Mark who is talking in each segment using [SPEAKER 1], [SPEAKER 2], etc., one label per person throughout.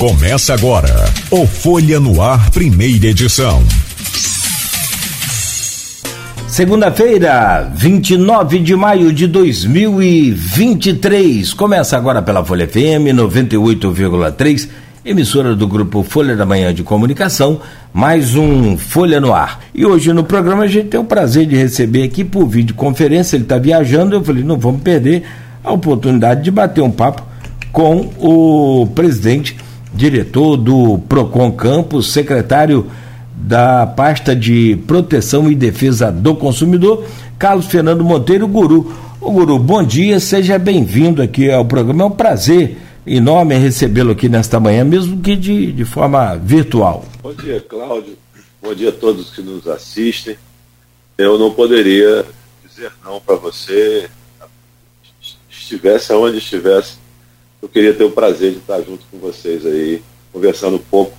[SPEAKER 1] Começa agora o Folha no Ar, primeira edição.
[SPEAKER 2] Segunda-feira, 29 de maio de 2023. Começa agora pela Folha FM 98,3, emissora do grupo Folha da Manhã de Comunicação, mais um Folha no Ar. E hoje no programa a gente tem o prazer de receber aqui por videoconferência, ele está viajando, eu falei, não vamos perder a oportunidade de bater um papo com o presidente, diretor do Procon Campos, secretário da pasta de proteção e defesa do consumidor, Carlos Fernando Monteiro Guru. O Guru, bom dia, seja bem-vindo aqui ao programa. É um prazer enorme recebê-lo aqui nesta manhã, mesmo que de, de forma virtual.
[SPEAKER 3] Bom dia, Cláudio. Bom dia a todos que nos assistem. Eu não poderia dizer não para você, estivesse aonde estivesse, eu queria ter o prazer de estar junto com vocês aí, conversando um pouco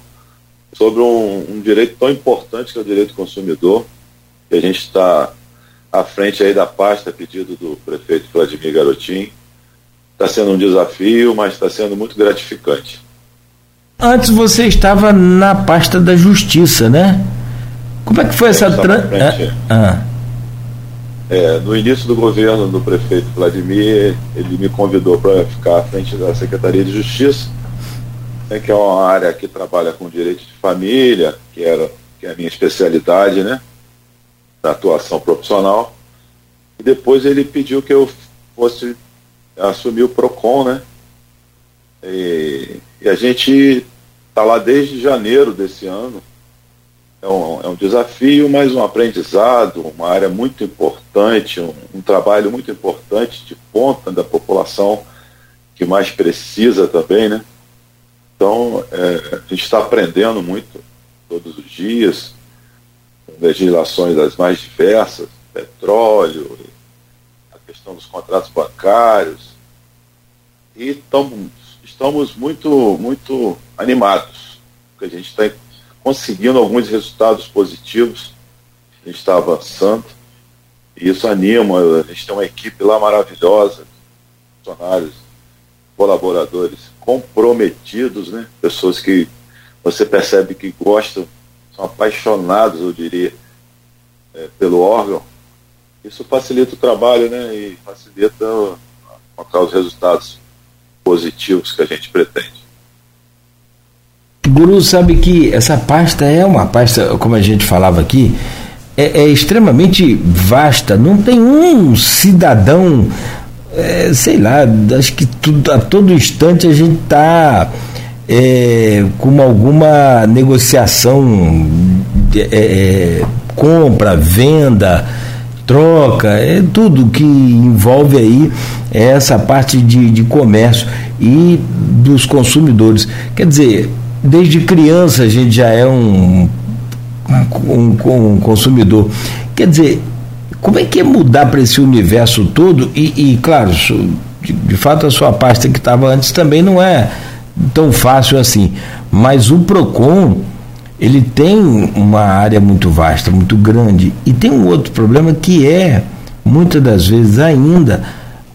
[SPEAKER 3] sobre um, um direito tão importante que é o direito do consumidor, que a gente está à frente aí da pasta, pedido do prefeito Vladimir Garotinho. Está sendo um desafio, mas está sendo muito gratificante.
[SPEAKER 2] Antes você estava na pasta da Justiça, né? Como é que foi essa
[SPEAKER 3] trans... É, ah. É, no início do governo do prefeito Vladimir, ele me convidou para ficar à frente da Secretaria de Justiça né, que é uma área que trabalha com direito de família, que, era, que é a minha especialidade, né, da atuação profissional. E depois ele pediu que eu fosse assumir o PROCON, né, e, e a gente está lá desde janeiro desse ano. É um, é um, desafio, mas um aprendizado, uma área muito importante, um, um trabalho muito importante de ponta da população que mais precisa também, né? Então, é, a gente está aprendendo muito todos os dias, legislações das mais diversas, petróleo, a questão dos contratos bancários, e estamos, estamos muito, muito animados, porque a gente está conseguindo alguns resultados positivos, a gente está avançando, e isso anima, a gente tem uma equipe lá maravilhosa, funcionários, colaboradores comprometidos, né? Pessoas que você percebe que gostam, são apaixonados, eu diria, é, pelo órgão. Isso facilita o trabalho, né? E facilita os resultados positivos que a gente pretende.
[SPEAKER 2] Guru sabe que essa pasta é uma pasta, como a gente falava aqui, é, é extremamente vasta. Não tem um cidadão é, sei lá, acho que tudo, a todo instante a gente está é, com alguma negociação, é, é, compra, venda, troca, é tudo que envolve aí essa parte de, de comércio e dos consumidores. Quer dizer, desde criança a gente já é um, um, um consumidor. Quer dizer, como é que é mudar para esse universo todo? E, e claro, de, de, fato a sua pasta que estava antes também não é tão fácil assim. Mas o PROCON, ele tem uma área muito vasta, muito grande. E tem um outro problema que é, muitas das vezes ainda,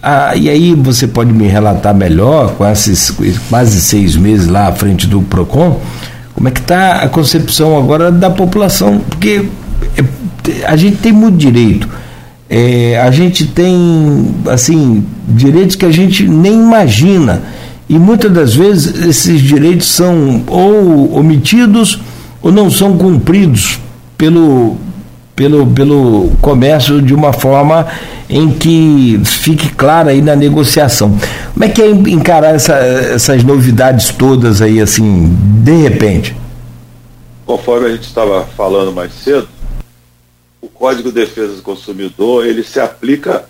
[SPEAKER 2] ah, e aí você pode me relatar melhor, com esses quase seis meses lá à frente do PROCON, como é que está a concepção agora da população? Porque é, a gente tem muito direito. É, a gente tem assim direitos que a gente nem imagina e muitas das vezes esses direitos são ou omitidos ou não são cumpridos pelo pelo, pelo comércio de uma forma em que fique clara aí na negociação. Como é que é encarar essa, essas novidades todas aí assim de repente?
[SPEAKER 3] Conforme a gente estava falando mais cedo, o Código de Defesa do Consumidor ele se aplica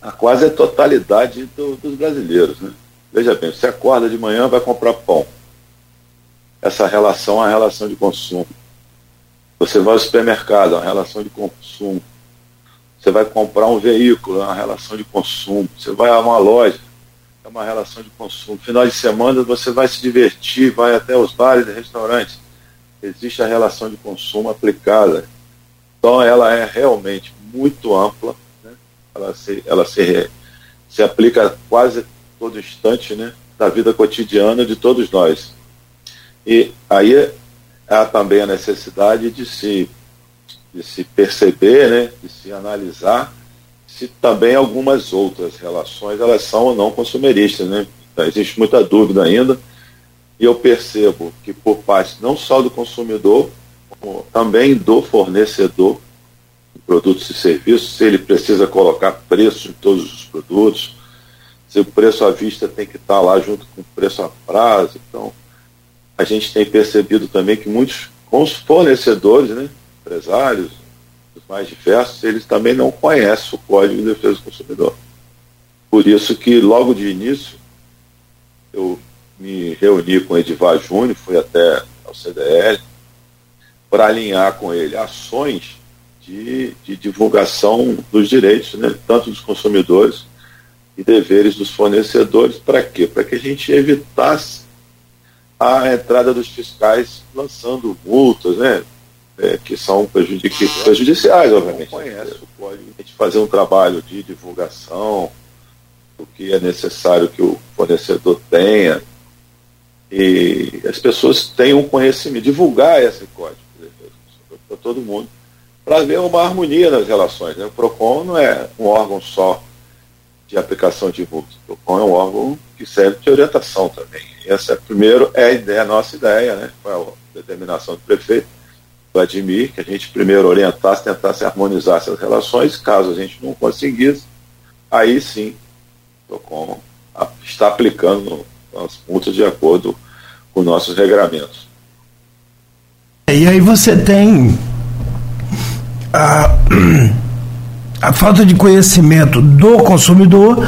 [SPEAKER 3] a quase a totalidade do, dos brasileiros. Né? Veja bem, você acorda de manhã vai comprar pão. Essa relação é uma relação de consumo. Você vai ao supermercado, é uma relação de consumo. Você vai comprar um veículo, é uma relação de consumo. Você vai a uma loja, é uma relação de consumo. Final de semana você vai se divertir, vai até os bares e restaurantes. Existe a relação de consumo aplicada então ela é realmente muito ampla, né? ela, se, ela se, se aplica quase todo instante né? da vida cotidiana de todos nós. E aí há também a necessidade de se, de se perceber, né, de se analisar se também algumas outras relações elas são ou não consumeristas. Né? Então, existe muita dúvida ainda e eu percebo que por parte não só do consumidor, como também do fornecedor de produtos e serviços, se ele precisa colocar preço em todos os produtos, se o preço à vista tem que estar lá junto com o preço a prazo. Então, a gente tem percebido também que muitos fornecedores, né, empresários, os mais diversos, eles também não conhecem o Código de Defesa do Consumidor. Por isso que logo de início eu me reuni com o Edivar Júnior, fui até ao CDL, para alinhar com ele ações de, de divulgação dos direitos, né, tanto dos consumidores e deveres dos fornecedores, para quê? Para que a gente evitasse a entrada dos fiscais lançando multas, né? É, que são prejudiciais, obviamente. Conhece o código. A gente fazer um trabalho de divulgação do que é necessário que o fornecedor tenha e as pessoas tenham conhecimento, divulgar esse código para todo mundo, para ver uma harmonia nas relações. Né? O PROCON não é um órgão só de aplicação de PROCON é um órgão que serve de orientação também. Essa, é, primeiro, é a, ideia, a nossa ideia, né? foi a determinação do prefeito, do Admir, que a gente primeiro orientasse, tentasse harmonizar essas relações, caso a gente não conseguisse, aí sim, o PROCON está aplicando as multas de acordo com nossos regramentos.
[SPEAKER 2] E aí você tem a, a falta de conhecimento do consumidor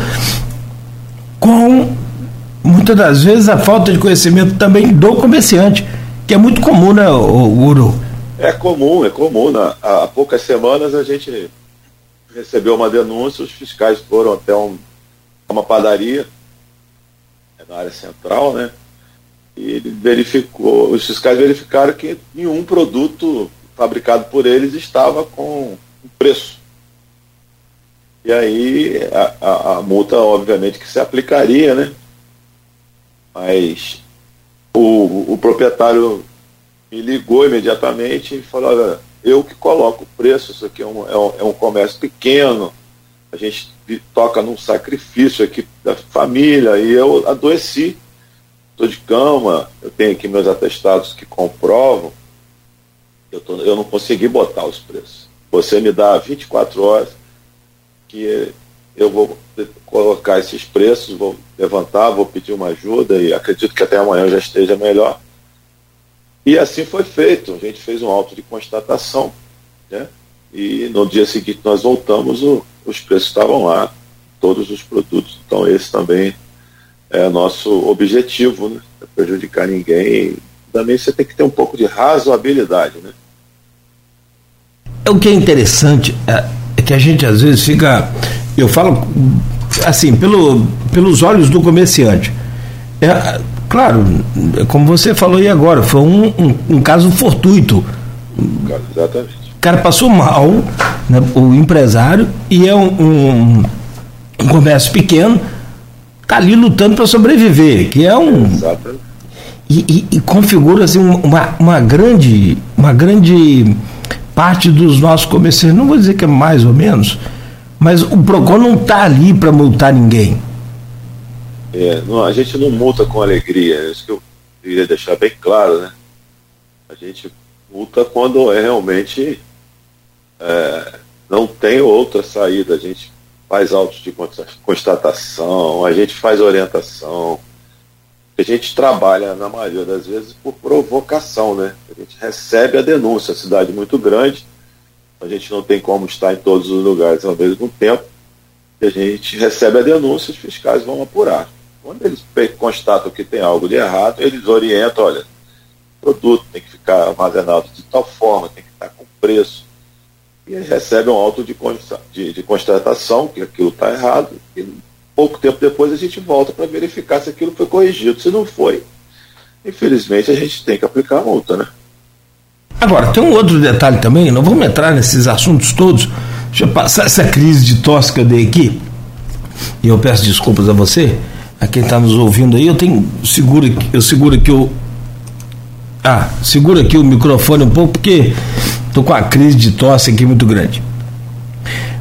[SPEAKER 2] com muitas das vezes a falta de conhecimento também do comerciante, que é muito comum, né, Uro?
[SPEAKER 3] É comum, é comum. Né? Há poucas semanas a gente recebeu uma denúncia, os fiscais foram até um, uma padaria na área central, né? E ele verificou, os fiscais verificaram que nenhum produto fabricado por eles estava com preço. E aí a, a, a multa, obviamente, que se aplicaria, né? Mas o, o proprietário me ligou imediatamente e falou, olha, eu que coloco o preço, isso aqui é um, é um, é um comércio pequeno, a gente toca num sacrifício aqui da família e eu adoeci. Estou de cama, eu tenho aqui meus atestados que comprovam. Eu, tô, eu não consegui botar os preços. Você me dá 24 horas que eu vou colocar esses preços, vou levantar, vou pedir uma ajuda e acredito que até amanhã já esteja melhor. E assim foi feito. A gente fez um auto de constatação, né? E no dia seguinte nós voltamos, o, os preços estavam lá, todos os produtos. Então esse também é nosso objetivo, né? É prejudicar ninguém. Também você tem que ter um pouco de razoabilidade, né?
[SPEAKER 2] É o que é interessante é que a gente às vezes fica, eu falo assim, pelo, pelos olhos do comerciante. É, claro, como você falou aí agora, foi um, um, um caso fortuito.
[SPEAKER 3] Exatamente.
[SPEAKER 2] O cara passou mal, né, o empresário, e é um, um, um comércio pequeno, está ali lutando para sobreviver, que é um. Exatamente. E, e, e, configura assim, uma, uma, grande, uma grande parte dos nossos comerciantes, não vou dizer que é mais ou menos, mas o PROCON não está ali para multar ninguém.
[SPEAKER 3] É, não, a gente não multa com alegria, é isso que eu queria deixar bem claro, né? A gente multa quando é realmente é, não tem outra saída. A gente faz autos de constatação, a gente faz orientação, a gente trabalha, na maioria das vezes, por provocação, né? A gente recebe a denúncia, a cidade é muito grande, a gente não tem como estar em todos os lugares ao mesmo tempo, e a gente recebe a denúncia, os fiscais vão apurar. Quando eles constatam que tem algo de errado, eles orientam, olha, o produto tem que ficar armazenado de tal forma, tem que estar com preço, e recebe um auto de, de, de constatação que aquilo está errado, e pouco tempo depois a gente volta para verificar se aquilo foi corrigido. Se não foi, infelizmente a gente tem que aplicar a multa, né?
[SPEAKER 2] Agora, tem um outro detalhe também, não vamos entrar nesses assuntos todos. Deixa eu passar essa crise de tosse que eu dei aqui. E eu peço desculpas a você, a quem está nos ouvindo aí. Eu tenho seguro, eu seguro aqui o, Ah, segura aqui o microfone um pouco, porque tô com a crise de tosse aqui muito grande.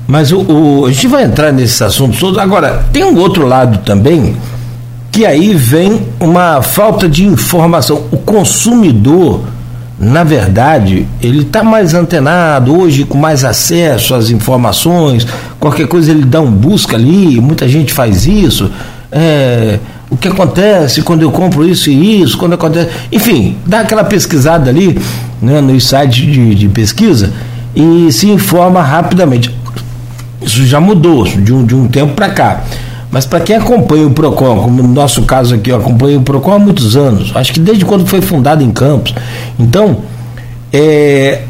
[SPEAKER 2] Mas o, o, a gente vai entrar nesses assuntos todos. Agora, tem um outro lado também, que aí vem uma falta de informação. O consumidor, na verdade, ele está mais antenado hoje, com mais acesso às informações. Qualquer coisa ele dá um busca ali, muita gente faz isso. É, o que acontece quando eu compro isso e isso, quando acontece. Enfim, dá aquela pesquisada ali né, no site de, de pesquisa e se informa rapidamente. Isso já mudou de um, de um tempo para cá. Mas para quem acompanha o PROCON, como no nosso caso aqui, eu acompanho o PROCON há muitos anos, acho que desde quando foi fundado em Campos. Então, é,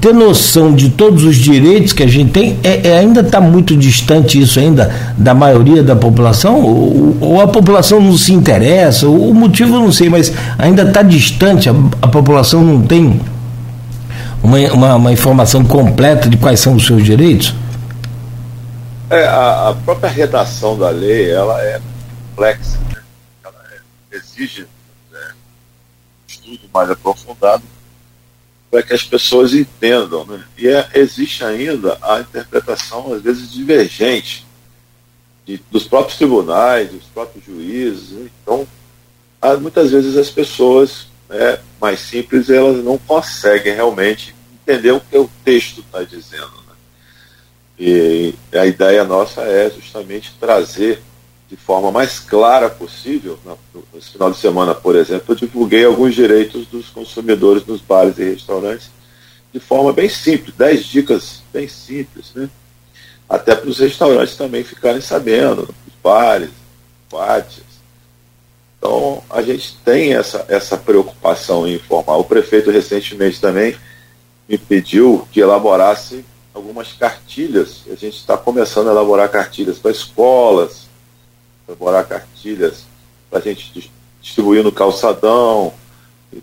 [SPEAKER 2] ter noção de todos os direitos que a gente tem, é, é ainda está muito distante isso ainda da maioria da população, ou, ou a população não se interessa, o motivo eu não sei, mas ainda está distante, a, a, população não tem uma, uma, uma informação completa de quais são os seus direitos?
[SPEAKER 3] É, a, a, própria redação da lei ela é complexa, né? ela é, exige né, um estudo mais aprofundado para que as pessoas entendam. Né? E é, existe ainda a interpretação, às vezes, divergente de, dos próprios tribunais, dos próprios juízes. Né? Então, há, muitas vezes as pessoas né, mais simples elas não conseguem realmente entender o que o texto está dizendo. E a ideia nossa é justamente trazer de forma mais clara possível. No final de semana, por exemplo, eu divulguei alguns direitos dos consumidores nos bares e restaurantes de forma bem simples, dez dicas bem simples, né? Até para os restaurantes também ficarem sabendo, os bares, boates. Então, a gente tem essa, essa preocupação em informar. O prefeito recentemente também me pediu que elaborasse algumas cartilhas. A gente está começando a elaborar cartilhas para escolas, elaborar cartilhas para a gente distribuir no calçadão,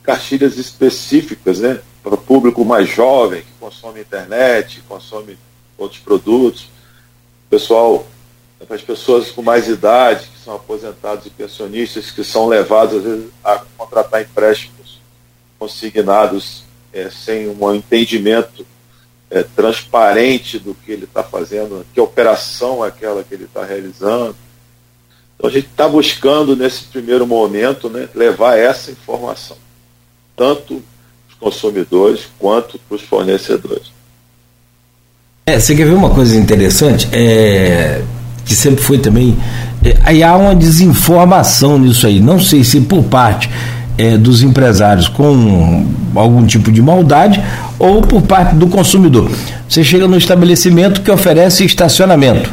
[SPEAKER 3] cartilhas específicas né, para o público mais jovem, que consome internet, consome outros produtos. Pessoal, para as pessoas com mais idade, que são aposentados e pensionistas, que são levados, às vezes, a contratar empréstimos consignados é, sem um entendimento é, transparente do que ele está fazendo, que operação é aquela que ele está realizando. Então a gente está buscando nesse primeiro momento né, levar essa informação, tanto para os consumidores quanto para os fornecedores.
[SPEAKER 2] É, você quer ver uma coisa interessante? É, que sempre foi também. É, aí há uma desinformação nisso aí. Não sei se por parte é, dos empresários com algum tipo de maldade ou por parte do consumidor. Você chega no estabelecimento que oferece estacionamento,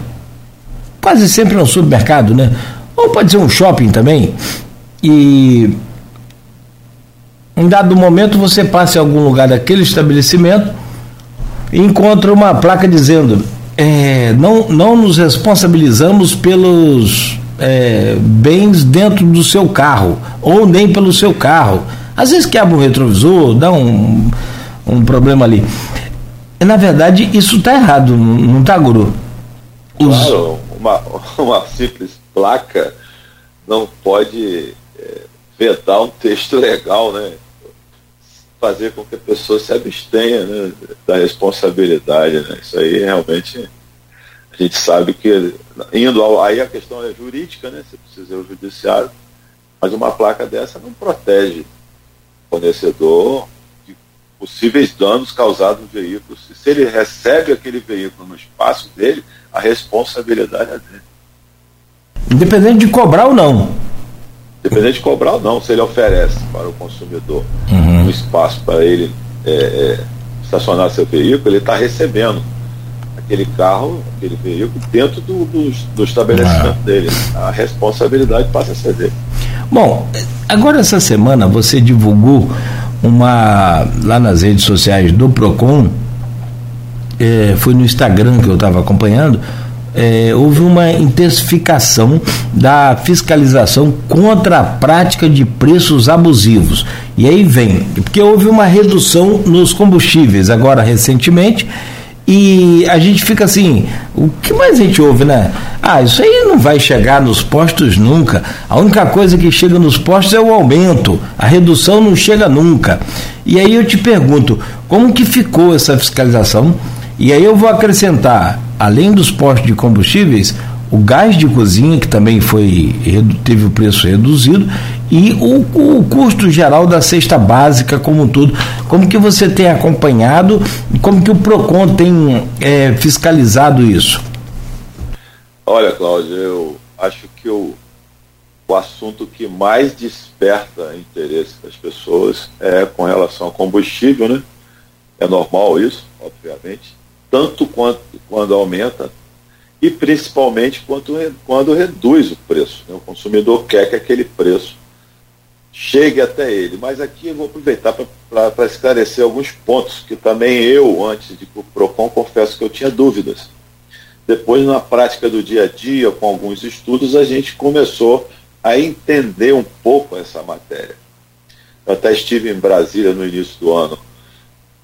[SPEAKER 2] quase sempre no supermercado, né? Ou pode ser um shopping também. E em dado momento você passa em algum lugar daquele estabelecimento e encontra uma placa dizendo é, não, não nos responsabilizamos pelos é, bens dentro do seu carro, ou nem pelo seu carro. Às vezes quebra o retrovisor, dá um, um problema ali. Na verdade, isso está errado, não está, Guru?
[SPEAKER 3] Os... Claro, uma, uma simples placa não pode é, vetar um texto legal, né? Fazer com que a pessoa se abstenha né, da responsabilidade. Né? Isso aí realmente a gente sabe que indo ao, aí a questão é jurídica, né? Você precisa ir ao judiciário, mas uma placa dessa não protege o fornecedor de possíveis danos causados no veículo. Se, se ele recebe aquele veículo no espaço dele, a responsabilidade é dele.
[SPEAKER 2] Independente de cobrar ou não.
[SPEAKER 3] Independente de cobrar ou não, se ele oferece para o consumidor uhum. um espaço para ele é, é, estacionar seu veículo, ele está recebendo aquele carro, aquele veículo, dentro do, do, do estabelecimento ah. dele. A responsabilidade passa a ser dele.
[SPEAKER 2] Bom, agora essa semana você divulgou uma lá nas redes sociais do Procon, é, foi no Instagram que eu estava acompanhando. É, houve uma intensificação da fiscalização contra a prática de preços abusivos. E aí vem, porque houve uma redução nos combustíveis agora recentemente E a gente fica assim, o que mais a gente ouve, né? Ah, isso aí não vai chegar nos postos nunca. A única coisa que chega nos postos é o aumento. A redução não chega nunca. E aí eu te pergunto, como que ficou essa fiscalização? E aí eu vou acrescentar, além dos postos de combustíveis, o gás de cozinha, que também foi teve o preço reduzido, e o, o custo geral da cesta básica como um todo. Como que você tem acompanhado e como que o PROCON tem é, fiscalizado isso?
[SPEAKER 3] Olha, Cláudio, eu acho que o, o assunto que mais desperta interesse das pessoas é com relação ao combustível, né? É normal isso, obviamente, tanto quanto quando aumenta, e principalmente quando, quando reduz o preço. Né? O consumidor quer que aquele preço chegue até ele. Mas aqui eu vou aproveitar para esclarecer alguns pontos que também eu, antes de o PROCON, confesso que eu tinha dúvidas. Depois, na prática do dia a dia, com alguns estudos, a gente começou a entender um pouco essa matéria. Eu até estive em Brasília no início do ano,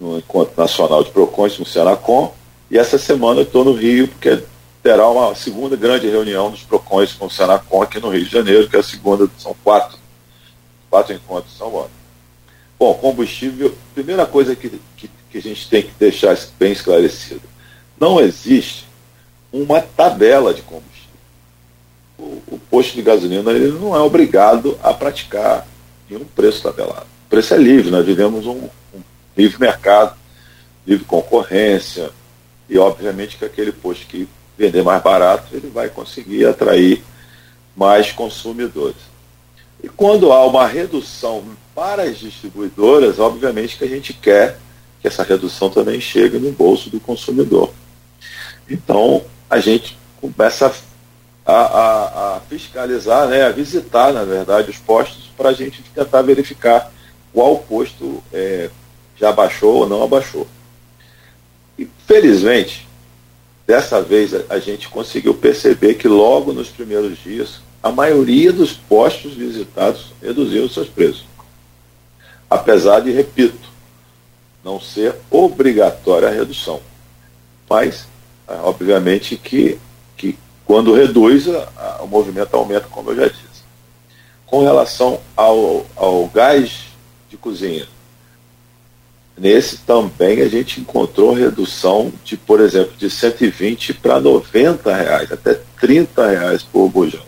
[SPEAKER 3] no Encontro Nacional de PROCONs, no Senacom, e essa semana eu estou no Rio, porque terá uma segunda grande reunião dos PROCONs com o Senacom aqui no Rio de Janeiro, que é a segunda, são quatro, quatro encontros são ano. Bom, combustível, primeira coisa que, que, que a gente tem que deixar bem esclarecido, não existe uma tabela de combustível. O, o posto de gasolina ele não é obrigado a praticar nenhum preço tabelado. O preço é livre, nós vivemos um, um livre mercado, livre concorrência, e obviamente que aquele posto que vender mais barato, ele vai conseguir atrair mais consumidores. E quando há uma redução para as distribuidoras, obviamente que a gente quer que essa redução também chegue no bolso do consumidor. Então, a gente começa a, a, a fiscalizar, né, a visitar, na verdade, os postos para a gente tentar verificar qual posto é, já abaixou ou não abaixou. E, felizmente, Dessa vez a gente conseguiu perceber que logo nos primeiros dias a maioria dos postos visitados reduziu seus preços. Apesar de, repito, não ser obrigatória a redução. Mas, é, obviamente, que, que quando reduz, a, a, o movimento aumenta, como eu já disse. Com relação ao, ao gás de cozinha, Nesse também a gente encontrou redução de, por exemplo, de 120 para 90 reais, até 30 reais por bujão.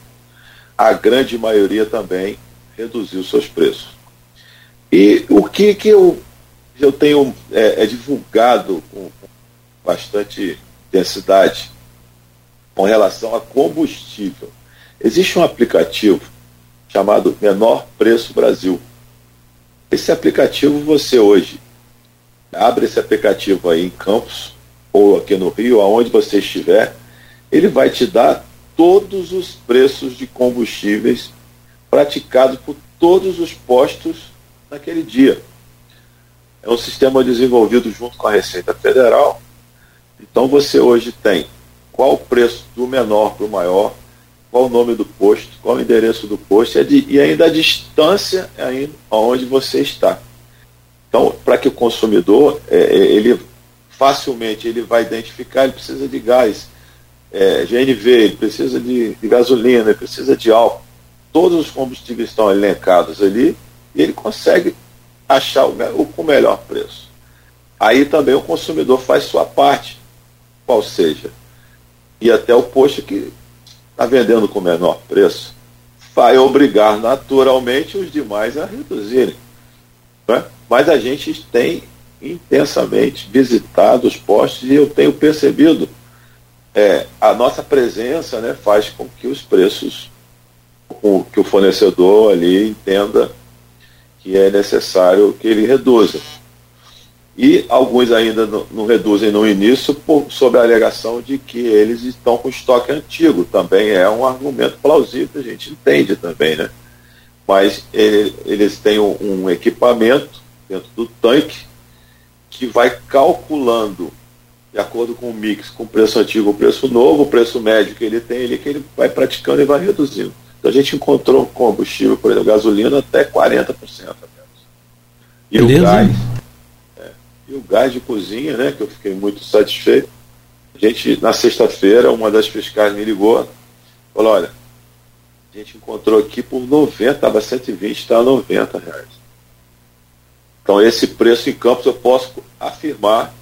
[SPEAKER 3] A grande maioria também reduziu seus preços. E o que, que eu, eu tenho é, é divulgado com bastante densidade com relação a combustível. Existe um aplicativo chamado Menor Preço Brasil. Esse aplicativo você hoje abre esse aplicativo aí em Campos ou aqui no Rio, aonde você estiver, ele vai te dar todos os preços de combustíveis praticados por todos os postos naquele dia. É um sistema desenvolvido junto com a Receita Federal. Então você hoje tem qual o preço do menor para o maior, qual o nome do posto, qual o endereço do posto e ainda a distância ainda aonde você está. Então, para que o consumidor, é, é, ele facilmente ele vai identificar, ele precisa de gás, é, GNV, ele precisa de, de, gasolina, ele precisa de álcool. Todos os combustíveis estão elencados ali e ele consegue achar o, o, o melhor preço. Aí também o consumidor faz sua parte, qual seja, e até o posto que está vendendo com menor preço, vai obrigar naturalmente os demais a reduzirem. Né? Mas a gente tem intensamente visitado os postos e eu tenho percebido é, a nossa presença né, faz com que os preços, com que o fornecedor ali entenda que é necessário que ele reduza. E alguns ainda não, não reduzem no início por, sob a alegação de que eles estão com estoque antigo. Também é um argumento plausível, a gente entende também, né? Mas ele, eles têm um, um equipamento dentro do tanque, que vai calculando, de acordo com o mix, com o preço antigo, o preço novo, o preço médio que ele tem ali, que ele vai praticando e vai reduzindo. Então a gente encontrou combustível, por exemplo, gasolina até 40% apenas. E
[SPEAKER 2] Beleza.
[SPEAKER 3] o gás. É, E o gás de cozinha, né, que eu fiquei muito satisfeito. A gente, na sexta-feira, uma das fiscais me ligou, falou, olha, a gente encontrou aqui por 90, estava 120, está 90 reais. Então esse preço em campos eu posso afirmar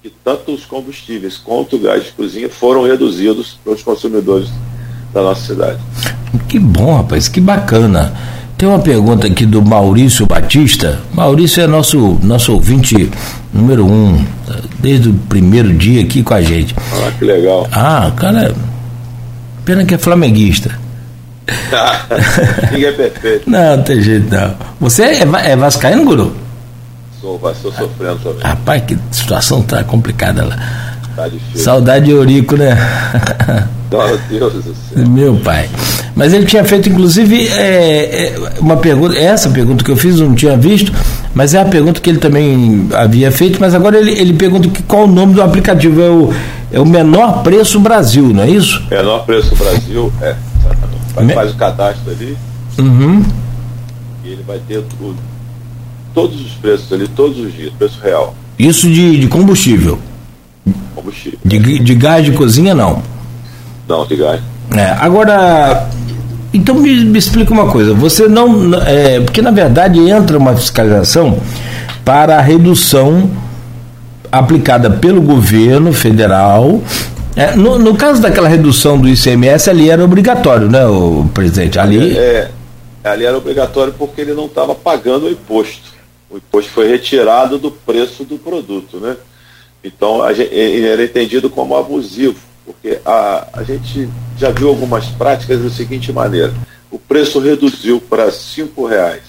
[SPEAKER 3] que tanto os combustíveis quanto o gás de cozinha foram reduzidos para os consumidores da nossa cidade.
[SPEAKER 2] Que bom, rapaz, que bacana. Tem uma pergunta aqui do Maurício Batista. Maurício é nosso, nosso ouvinte número um, desde o primeiro dia aqui com a gente.
[SPEAKER 3] Ah, que legal.
[SPEAKER 2] Ah, cara, pena que é flamenguista.
[SPEAKER 3] Ninguém é perfeito.
[SPEAKER 2] Não, não tem jeito não. Você é, é vascaíno, Guru?
[SPEAKER 3] Sou, estou sofrendo também.
[SPEAKER 2] Rapaz, que situação tá complicada lá.
[SPEAKER 3] Tá difícil.
[SPEAKER 2] Saudade de Eurico, né?
[SPEAKER 3] Meu Deus do céu.
[SPEAKER 2] Meu pai. Mas ele tinha feito, inclusive, é, é, uma pergunta, essa pergunta que eu fiz, eu não tinha visto, mas é a pergunta que ele também havia feito, mas agora ele, ele pergunta que qual o nome do aplicativo. É o, é o menor preço Brasil, não é isso?
[SPEAKER 3] Menor preço Brasil, é. Faz, Me... faz o cadastro ali.
[SPEAKER 2] Uhum.
[SPEAKER 3] E ele vai ter tudo. Todos os preços ali, todos os dias, preço real.
[SPEAKER 2] Isso de, de combustível?
[SPEAKER 3] Combustível.
[SPEAKER 2] De, de gás de cozinha, não?
[SPEAKER 3] Não, de gás.
[SPEAKER 2] É, agora, então me, me, explica uma coisa, você não. É, porque na verdade entra uma fiscalização para a redução aplicada pelo governo federal. É, no, no, caso daquela redução do ICMS, ali era obrigatório, né, o presidente? Ali,
[SPEAKER 3] é, é ali era obrigatório porque ele não estava pagando o imposto. O imposto foi retirado do preço do produto, né? Então gente, ele era entendido como abusivo porque a, a gente já viu algumas práticas da seguinte maneira: o preço reduziu para cinco reais,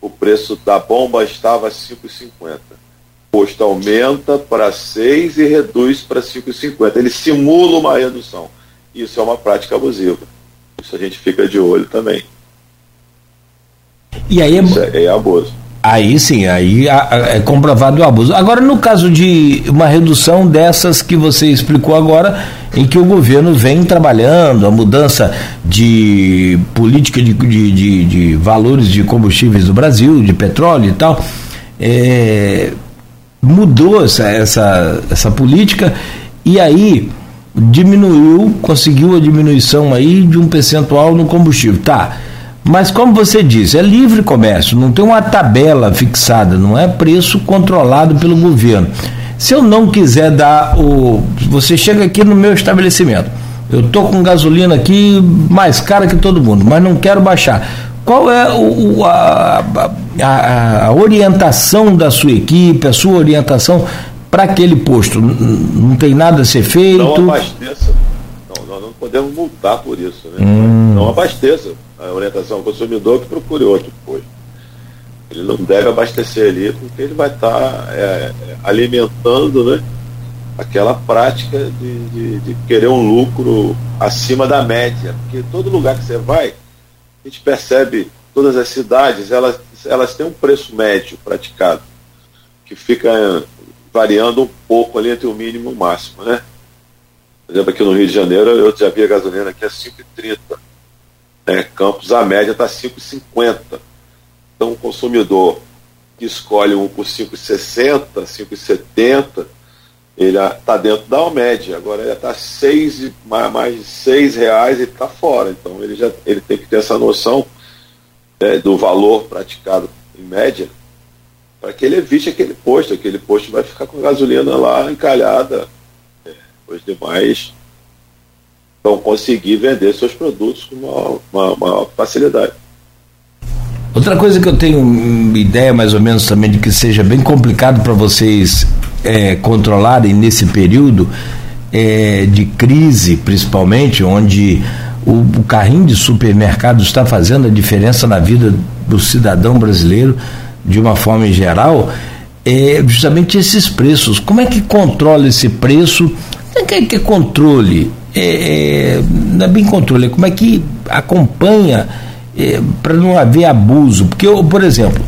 [SPEAKER 3] o preço da bomba estava 5,50. O posto aumenta para 6 e reduz para 5,50. Ele simula uma redução. Isso é uma prática abusiva. Isso a gente fica de olho também.
[SPEAKER 2] E aí é,
[SPEAKER 3] Isso é, é abuso.
[SPEAKER 2] Aí sim, aí é comprovado o abuso. Agora, no caso de uma redução dessas que você explicou agora, em que o governo vem trabalhando, a mudança de política de, de, de, de valores de combustíveis do Brasil, de petróleo e tal, é, mudou essa, essa, essa política e aí diminuiu, conseguiu a diminuição aí de um percentual no combustível. Tá mas como você disse, é livre comércio, não tem uma tabela fixada, não é preço controlado pelo governo. Se eu não quiser dar o. Você chega aqui no meu estabelecimento, eu estou com gasolina aqui mais cara que todo mundo, mas não quero baixar. Qual é o, a, a, a orientação da sua equipe, a sua orientação para aquele posto? Não tem nada a ser feito?
[SPEAKER 3] Não abasteça. Não, nós não podemos multar por isso. Né? Hum. Não abasteça a orientação ao consumidor que procure outro posto. Ele não deve abastecer ali porque ele vai estar tá, é, é, alimentando né, aquela prática de, de, de, querer um lucro acima da média. Porque todo lugar que você vai, a gente percebe, todas as cidades, elas, elas têm um preço médio praticado, que fica variando um pouco ali entre o mínimo e o máximo. Né? Por exemplo, aqui no Rio de Janeiro, eu já vi a gasolina aqui a 5,30 né? Campos, a média está 5,50. Então, o consumidor que escolhe um por 5,60, 5,70, ele está dentro da média. Agora ele está seis, mais, mais de 6 reais e está fora. Então, ele, já, ele tem que ter essa noção né, do valor praticado em média para que ele evite aquele posto. Aquele posto vai ficar com gasolina lá encalhada, é, os demais vão conseguir vender seus produtos com maior facilidade.
[SPEAKER 2] Outra coisa que eu tenho ideia mais ou menos também de que seja bem complicado para vocês é, controlarem nesse período é, de crise, principalmente, onde o, o, carrinho de supermercado está fazendo a diferença na vida do cidadão brasileiro de uma forma em geral, é justamente esses preços. Como é que controla esse preço? Como é que controle? É, é, não é bem controle, é como é que acompanha é, para não haver abuso. Porque, por exemplo,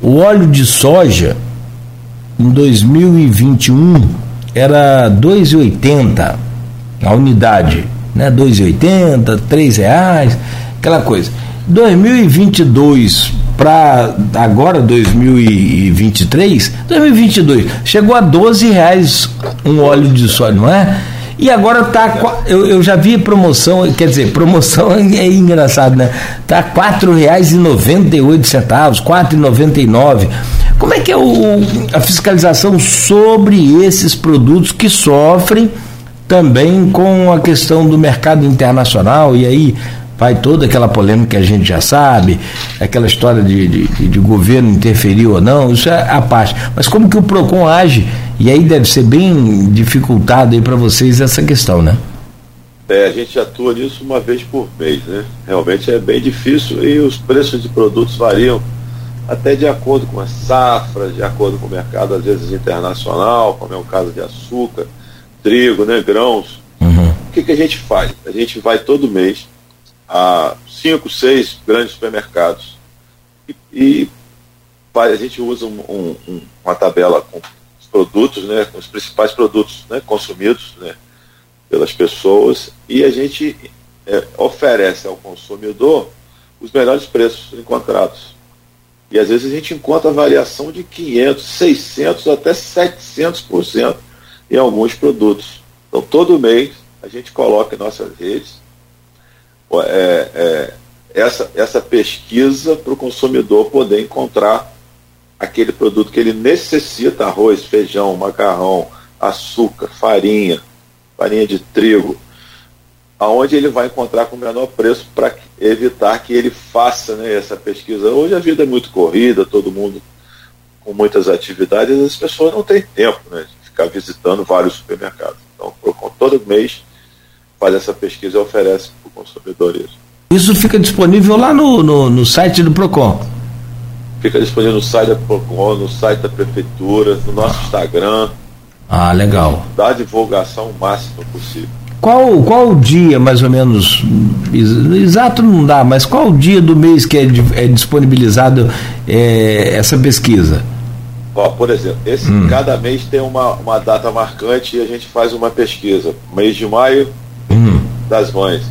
[SPEAKER 2] o óleo de soja em 2021 era 2,80 a unidade, né? 2,80, 3 reais, aquela coisa. 2022 para agora 2023, 2022, chegou a 12 reais um óleo de soja, não é? E agora tá. Eu, eu já vi promoção, quer dizer, promoção é engraçado, né? Tá R$ 4,98, R$ 4,99. Como é que é o, a fiscalização sobre esses produtos que sofrem também com a questão do mercado internacional? E aí vai toda aquela polêmica que a gente já sabe, aquela história de, de, de governo interferir ou não, isso é a parte. Mas como que o PROCON age? E aí deve ser bem dificultado aí para vocês essa questão, né?
[SPEAKER 3] É, a gente atua nisso uma vez por mês, né? Realmente é bem difícil e os preços de produtos variam até de acordo com as safras, de acordo com o mercado, às vezes internacional, como é o caso de açúcar, trigo, né, grãos. Uhum. O que, que a gente faz? A gente vai todo mês a cinco, seis grandes supermercados e, e a gente usa um, um, uma tabela com produtos, né, com os principais produtos né, consumidos né, pelas pessoas e a gente é, oferece ao consumidor os melhores preços encontrados. E às vezes a gente encontra variação de 500, 600 até 700% em alguns produtos. Então todo mês a gente coloca em nossas redes é, é, essa, essa pesquisa para o consumidor poder encontrar aquele produto que ele necessita, arroz, feijão, macarrão, açúcar, farinha, farinha de trigo, aonde ele vai encontrar com o menor preço para evitar que ele faça né, essa pesquisa. Hoje a vida é muito corrida, todo mundo com muitas atividades, as pessoas não têm tempo né, de ficar visitando vários supermercados. Então, todo mês faz essa pesquisa e oferece para o consumidor isso.
[SPEAKER 2] Isso fica disponível lá no, no, no, site do PROCON?
[SPEAKER 3] Fica disponível no site da PROCON, no site da Prefeitura, no nosso Instagram.
[SPEAKER 2] Ah, legal.
[SPEAKER 3] Dá divulgação o máximo possível.
[SPEAKER 2] Qual, qual o dia, mais ou menos, exato não dá, mas qual o dia do mês que é, é disponibilizado é, essa pesquisa?
[SPEAKER 3] Ó, por exemplo, esse, hum. cada mês tem uma, uma data marcante e a gente faz uma pesquisa. Mês de maio, hum. das mães.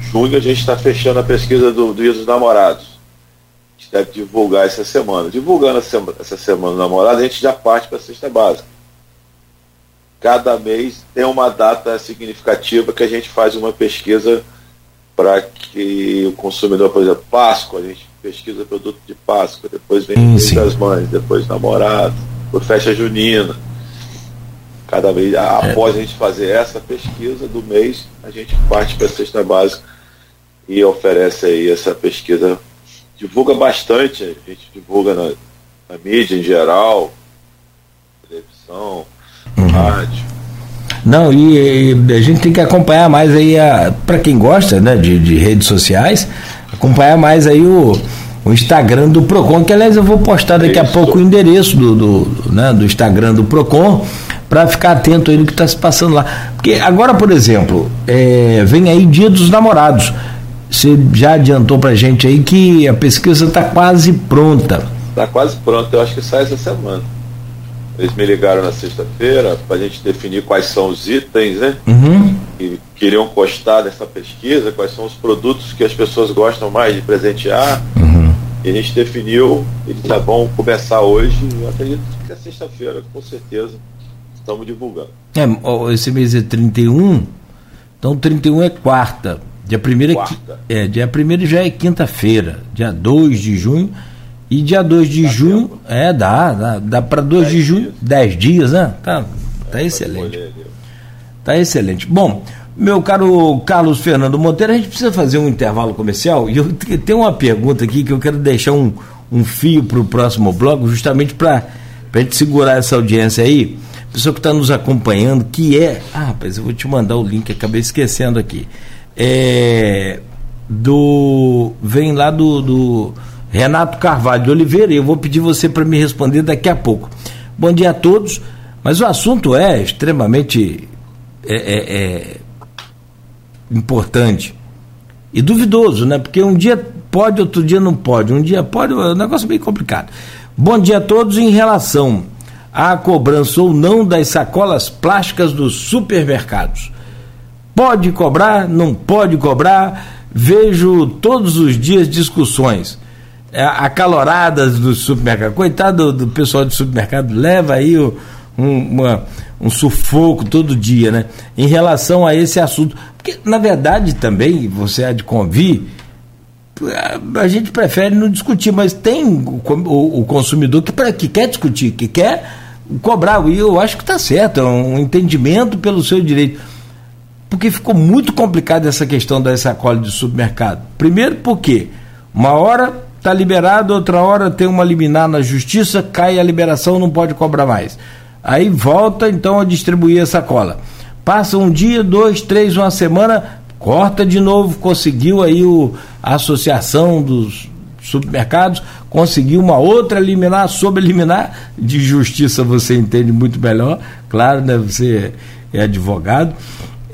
[SPEAKER 3] Junho a gente está fechando a pesquisa do, do Dia dos Namorados. Deve divulgar essa semana. Divulgando essa, semana do namorado, a gente já parte para a cesta básica cada mês tem uma data significativa que a gente faz uma pesquisa para que o consumidor, por exemplo, Páscoa, a gente pesquisa produto de Páscoa, depois vem hum, das mães, depois namorado, por festa junina. Cada vez, é. após a gente fazer essa pesquisa do mês, a gente parte para a cesta básica e oferece aí essa pesquisa. Divulga bastante, a gente divulga na, na mídia em geral, televisão, uhum. rádio.
[SPEAKER 2] Não, e, e, a gente tem que acompanhar mais aí, para quem gosta né, de, de, redes sociais, acompanhar mais aí o, o Instagram do Procon, que aliás eu vou postar daqui Isso. a pouco o endereço do, do, né, do Instagram do Procon, para ficar atento aí no que está se passando lá. Porque agora, por exemplo, é, vem aí Dia dos Namorados. Você já adiantou para gente aí que a pesquisa está quase pronta.
[SPEAKER 3] Está quase pronta, eu acho que sai essa semana. Eles me ligaram na sexta-feira para a gente definir quais são os itens, né? Uhum. Que queriam constar nessa pesquisa, quais são os produtos que as pessoas gostam mais de presentear. Uhum. E a gente definiu, eles já vão começar hoje, eu acredito que é sexta-feira, com certeza. Estamos divulgando.
[SPEAKER 2] É, esse mês é 31, então 31 é quarta. Dia 1 quarta. é, é, dia 1 já é quinta-feira, dia 2 de junho e dia 2 de dá junho, tempo. é, dá, dá, dá para 2 de junho, 10 dias, né? Tá, tá é, excelente. Tá excelente. Bom, meu caro Carlos Fernando Monteiro, a gente precisa fazer um intervalo comercial e eu tenho uma pergunta aqui que eu quero deixar um, um fio para o próximo bloco, justamente para a gente segurar essa audiência aí. Pessoa que está nos acompanhando, que é. Ah, rapaz, eu vou te mandar o link, acabei esquecendo aqui. É. Do. Vem lá do, do Renato Carvalho de Oliveira, e eu vou pedir você para me responder daqui a pouco. Bom dia a todos, mas o assunto é extremamente é, é, é importante e duvidoso, né? Porque um dia pode, outro dia não pode, um dia pode, é um negócio bem complicado. Bom dia a todos em relação à cobrança ou não das sacolas plásticas dos supermercados. Pode cobrar, não pode cobrar? Vejo todos os dias discussões é, acaloradas do supermercado. Coitado do, do pessoal do supermercado, leva aí o, um, uma, um sufoco todo dia, né? Em relação a esse assunto. Porque, na verdade, também, você há de convir, a gente prefere não discutir, mas tem o, o, o consumidor que, que quer discutir, que quer cobrar. E eu acho que está certo, é um entendimento pelo seu direito. Porque ficou muito complicada essa questão da sacola de supermercado. Primeiro porque uma hora está liberado, outra hora tem uma liminar na justiça, cai a liberação, não pode cobrar mais. Aí volta então a distribuir a sacola. Passa um dia, dois, três, uma semana, corta de novo, conseguiu aí o, a associação dos supermercados, conseguiu uma outra liminar, sobre liminar, de justiça você entende muito melhor, claro, né, você é advogado.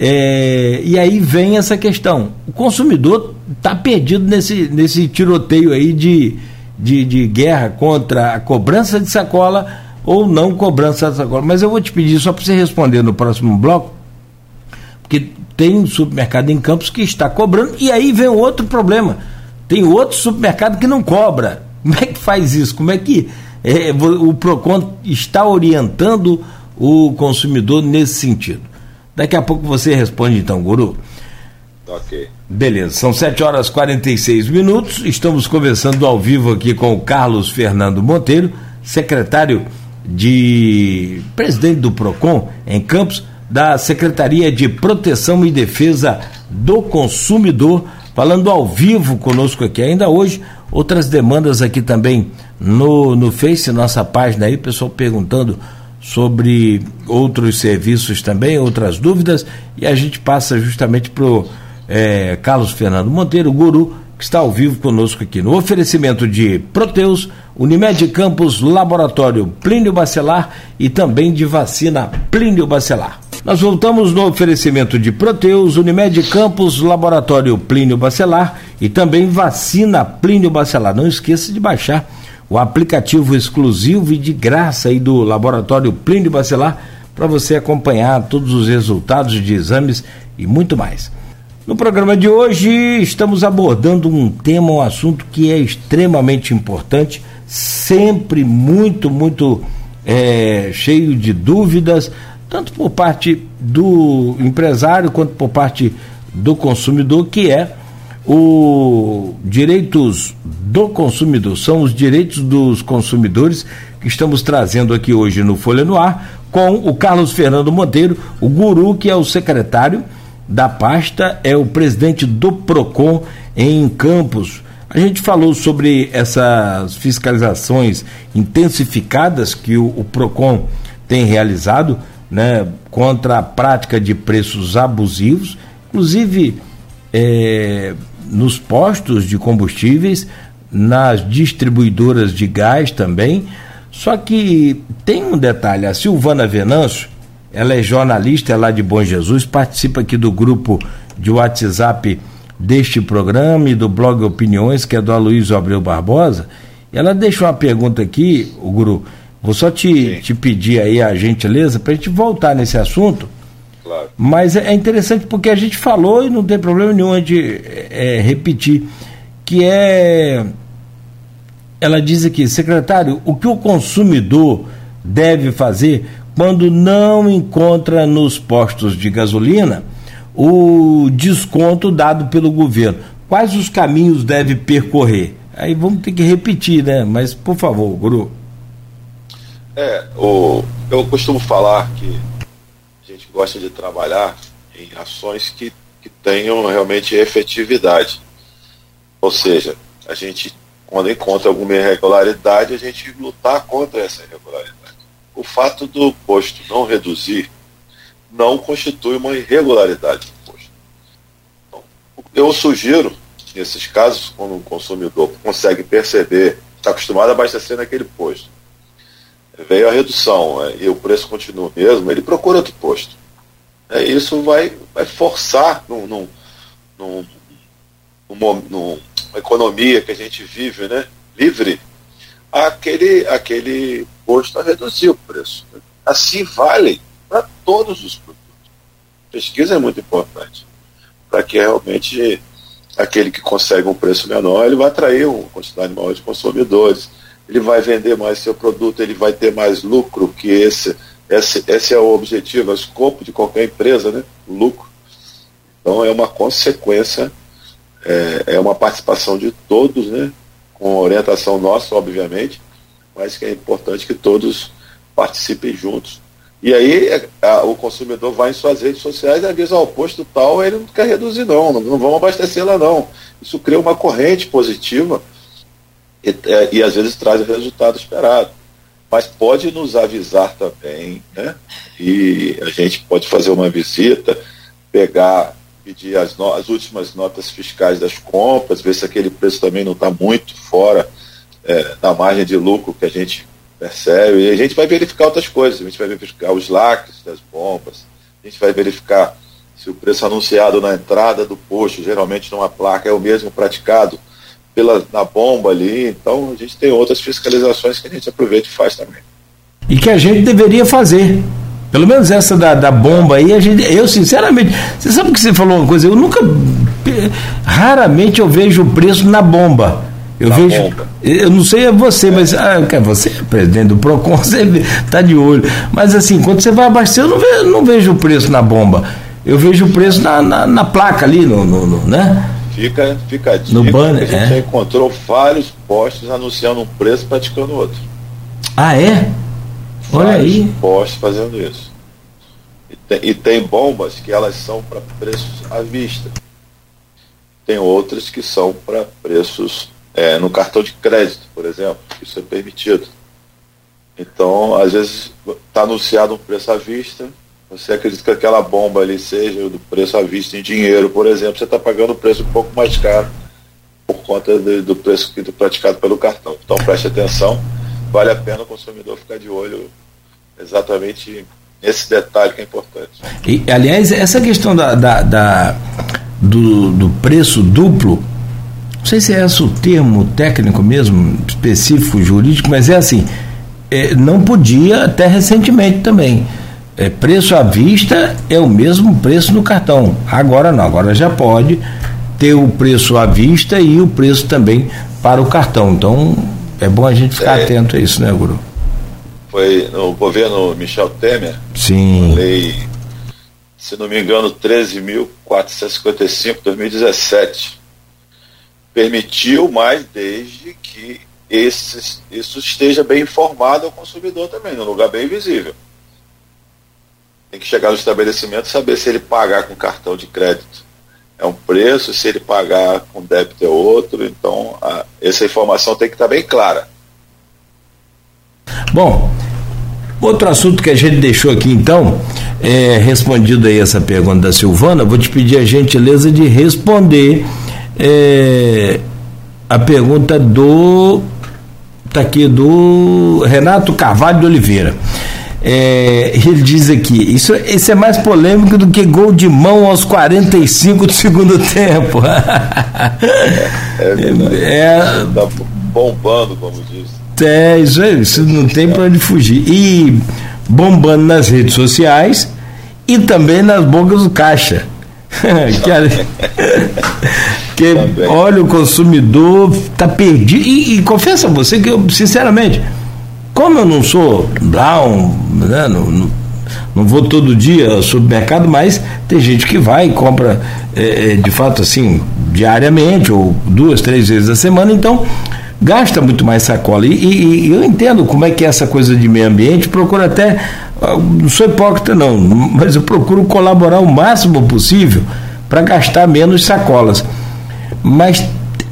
[SPEAKER 2] É, e aí vem essa questão. O consumidor está perdido nesse, nesse tiroteio aí de, de, de guerra contra a cobrança de sacola ou não cobrança de sacola. Mas eu vou te pedir só para você responder no próximo bloco, porque tem um supermercado em Campos que está cobrando, e aí vem outro problema. Tem outro supermercado que não cobra. Como é que faz isso? Como é que é, o PROCON está orientando o consumidor nesse sentido? Daqui a pouco você responde então, Guru.
[SPEAKER 3] Ok.
[SPEAKER 2] Beleza, são 7 horas e 46 minutos. Estamos conversando ao vivo aqui com o Carlos Fernando Monteiro, secretário de presidente do PROCON em Campos, da Secretaria de Proteção e Defesa do Consumidor, falando ao vivo conosco aqui ainda hoje. Outras demandas aqui também no, no Face, nossa página aí, pessoal perguntando sobre outros serviços também, outras dúvidas, e a gente passa justamente para o é, Carlos Fernando Monteiro, guru, que está ao vivo conosco aqui. No oferecimento de Proteus, Unimed Campos, Laboratório Plínio Bacelar e também de vacina Plínio Bacelar. Nós voltamos no oferecimento de Proteus, Unimed Campos, Laboratório Plínio Bacelar e também vacina Plínio Bacelar. Não esqueça de baixar o aplicativo exclusivo e de graça aí do Laboratório Plínio Bacelar para você acompanhar todos os resultados de exames e muito mais. No programa de hoje estamos abordando um tema, um assunto que é extremamente importante, sempre muito, muito é, cheio de dúvidas tanto por parte do empresário quanto por parte do consumidor, que é o direitos do consumidor, são os direitos dos consumidores que estamos trazendo aqui hoje no Folha no Ar, com o Carlos Fernando Monteiro, o guru que é o secretário da pasta, é o presidente do PROCON em Campos. A gente falou sobre essas fiscalizações intensificadas que o, o PROCON tem realizado né, contra a prática de preços abusivos, inclusive é, nos postos de combustíveis, nas distribuidoras de gás também. Só que tem um detalhe: a Silvana Venâncio, ela é jornalista é lá de Bom Jesus, participa aqui do grupo de WhatsApp deste programa e do blog Opiniões, que é do Aloysio Abreu Barbosa. Ela deixou uma pergunta aqui, o Guru Vou só te, te pedir aí a gentileza para a gente voltar nesse assunto. Claro. Mas é, interessante porque a gente falou e não tem problema nenhum de é, repetir, que é. Ela diz aqui, secretário, o que o consumidor deve fazer quando não encontra nos postos de gasolina o desconto dado pelo governo? Quais os caminhos deve percorrer? Aí vamos ter que repetir, né? Mas, por favor, Guru.
[SPEAKER 3] É, o, eu costumo falar que gosta de trabalhar em ações que, que tenham realmente efetividade. Ou seja, a gente, quando encontra alguma irregularidade, a gente lutar contra essa irregularidade. O fato do posto não reduzir não constitui uma irregularidade do posto. Então, eu sugiro, nesses casos, quando um consumidor consegue perceber, está acostumado a abastecer naquele posto, veio a redução é, e o preço continua mesmo, ele procura outro posto. É, isso vai, vai forçar num, num, num, numa economia que a gente vive né, livre, aquele, aquele posto a reduzir o preço. Assim vale para todos os produtos. Pesquisa é muito importante para que realmente aquele que consegue um preço menor, ele vai atrair uma quantidade maior de consumidores, ele vai vender mais seu produto, ele vai ter mais lucro, que esse, esse, esse é o objetivo, é o escopo de qualquer empresa, né? O lucro. Então é uma consequência, é, é uma participação de todos, né? Com orientação nossa, obviamente, mas que é importante que todos participem juntos. E aí a, o consumidor vai em suas redes sociais e avisa ao posto tal, ele não quer reduzir não, não, não vamos abastecer lá não. Isso cria uma corrente positiva e, é, e às vezes traz o resultado esperado. Mas pode nos avisar também, né? E a gente pode fazer uma visita, pegar, pedir as, no, as últimas notas fiscais das compras, ver se aquele preço também não está muito fora é, da margem de lucro que a gente percebe. E a gente vai verificar outras coisas. A gente vai verificar os lacres das bombas, a gente vai verificar se o preço anunciado na entrada do posto, geralmente numa placa, é o mesmo praticado pela, na bomba ali. Então a gente tem outras fiscalizações que a gente aproveita e faz também.
[SPEAKER 2] E que a gente deveria fazer. Pelo menos essa da, da bomba aí, a gente, eu sinceramente, você sabe que você falou uma coisa, eu nunca, raramente eu vejo o preço na bomba. Eu na vejo, bomba. eu não sei é você, mas ah, você é presidente do PROCON, você está de olho. Mas assim, quando você vai abastecer, eu não vejo, não vejo o preço na bomba. Eu vejo o preço na, na, na placa ali, no, no, no, né?
[SPEAKER 3] Fica, fica a
[SPEAKER 2] dica no banner,
[SPEAKER 3] a gente é? já encontrou vários postos anunciando um preço praticando outro.
[SPEAKER 2] Ah, é? Olha vários aí.
[SPEAKER 3] postos fazendo isso. E tem, e tem bombas que elas são para preços à vista. Tem outras que são para preços é, no cartão de crédito, por exemplo. Isso é permitido. Então, às vezes, está anunciado um preço à vista, você acredita que aquela bomba ali seja do preço à vista em dinheiro, por exemplo, você está pagando um preço um pouco mais caro por conta de, do preço que, praticado pelo cartão. Então preste atenção, vale a pena o consumidor ficar de olho exatamente nesse detalhe que é importante.
[SPEAKER 2] E, aliás, essa questão da, da, da do, do preço duplo, não sei se é esse o termo técnico mesmo, específico, jurídico, mas é assim, é, não podia até recentemente também é, preço à vista é o mesmo preço no cartão. Agora não, agora já pode ter o preço à vista e o preço também para o cartão. Então é bom a gente ficar é, atento a isso, né, Guru?
[SPEAKER 3] Foi no governo Michel Temer,
[SPEAKER 2] Sim.
[SPEAKER 3] lei, se não me engano, 13.455, 2017. Permitiu, mas desde que esse, isso esteja bem informado ao consumidor também, num lugar bem visível tem que chegar no estabelecimento e saber se ele pagar com cartão de crédito é um preço, se ele pagar com débito é outro. Então, a, essa informação tem que estar bem clara.
[SPEAKER 2] Bom, outro assunto que a gente deixou aqui então, é, respondido aí essa pergunta da Silvana, vou te pedir a gentileza de responder é, a pergunta do tá aqui do Renato Carvalho de Oliveira. É, ele diz aqui, isso, isso é mais polêmico do que gol de mão aos 45 do segundo tempo.
[SPEAKER 3] é, é, tá bombando, como diz.
[SPEAKER 2] É, isso aí, isso não tem para onde fugir. E bombando nas redes sociais e também nas bocas do caixa. que, que olha, o consumidor está perdido. E, e confesso a você que eu, sinceramente, como eu não sou um, né, não, não, não, vou todo dia ao supermercado, mas tem gente que vai e compra é, é, de fato assim, diariamente, ou duas, três vezes a semana, então gasta muito mais sacola. E, e, e eu entendo como é que é essa coisa de meio ambiente, procuro até, ah, não sou hipócrita não, mas eu procuro colaborar o máximo possível para gastar menos sacolas. Mas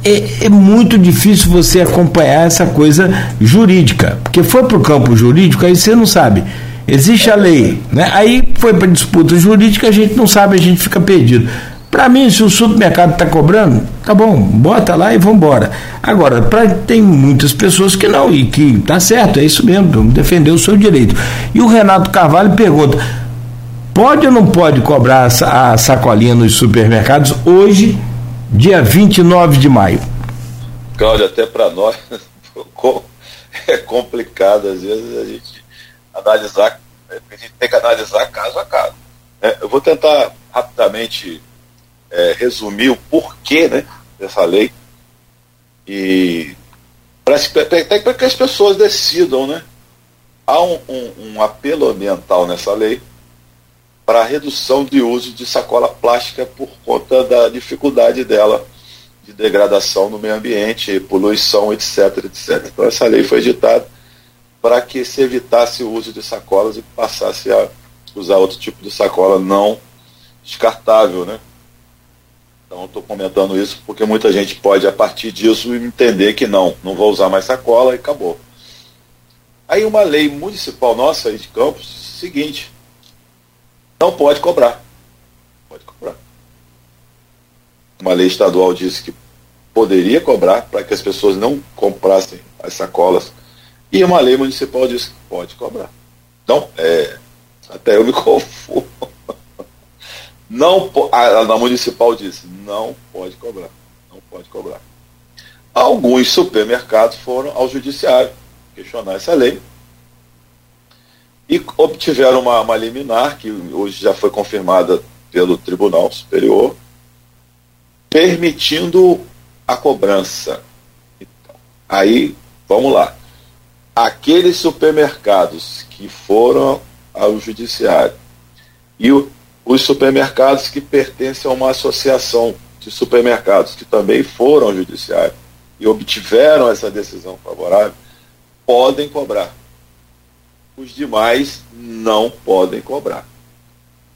[SPEAKER 2] é, é, muito difícil você acompanhar essa coisa jurídica, porque foi para o campo jurídico, aí você não sabe. Existe a lei, né? aí foi para disputa jurídica, a gente não sabe, a gente fica perdido. Para mim, se o supermercado está cobrando, tá bom, bota lá e vamos embora. Agora, pra, tem muitas pessoas que não, e que tá certo, é isso mesmo, defender o seu direito. E o Renato Carvalho pergunta: pode ou não pode cobrar a sacolinha nos supermercados hoje? Dia 29 de maio.
[SPEAKER 3] Cláudio, até para nós é complicado, às vezes, a gente analisar, a gente tem que analisar caso a caso. É, eu vou tentar rapidamente é, resumir o porquê né, dessa lei e para que as pessoas decidam, né? Há um, um, um apelo ambiental nessa lei para redução de uso de sacola plástica por conta da dificuldade dela de degradação no meio ambiente, poluição, etc, etc. Então essa lei foi editada para que se evitasse o uso de sacolas e passasse a usar outro tipo de sacola não descartável, né? Então estou comentando isso porque muita gente pode a partir disso entender que não, não vou usar mais sacola e acabou. Aí uma lei municipal nossa aí de Campos, seguinte, não pode cobrar. Pode cobrar. Uma lei estadual disse que poderia cobrar para que as pessoas não comprassem as sacolas. E uma lei municipal disse que pode cobrar. Então, é, até eu me confundo. Não, a, a municipal disse, não pode cobrar. Não pode cobrar. Alguns supermercados foram ao judiciário questionar essa lei e obtiveram uma, uma liminar, que hoje já foi confirmada pelo Tribunal Superior, permitindo a cobrança. Então, aí, vamos lá. Aqueles supermercados que foram ao judiciário e o, os supermercados que pertencem a uma associação de supermercados que também foram ao judiciário e obtiveram essa decisão favorável podem cobrar os demais não podem cobrar.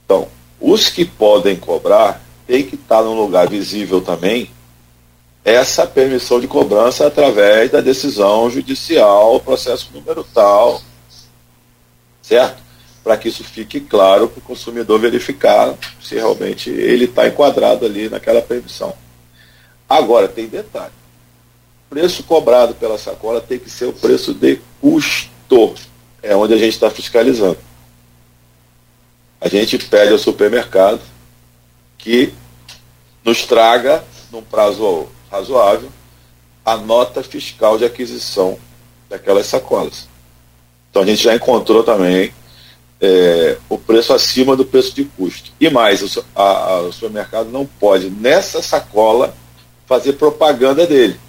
[SPEAKER 3] Então, os que podem cobrar tem que estar num lugar visível também essa permissão de cobrança através da decisão judicial, processo número tal, certo? Para que isso fique claro para o consumidor verificar se realmente ele está enquadrado ali naquela permissão. Agora, tem detalhe. O preço cobrado pela sacola tem que ser o preço de custo é onde a gente está fiscalizando. A gente pede ao supermercado que nos traga, num prazo razoável, a nota fiscal de aquisição daquelas sacolas. Então a gente já encontrou também é, o preço acima do preço de custo. E mais, o, a, a, o supermercado não pode, nessa sacola, fazer propaganda dele.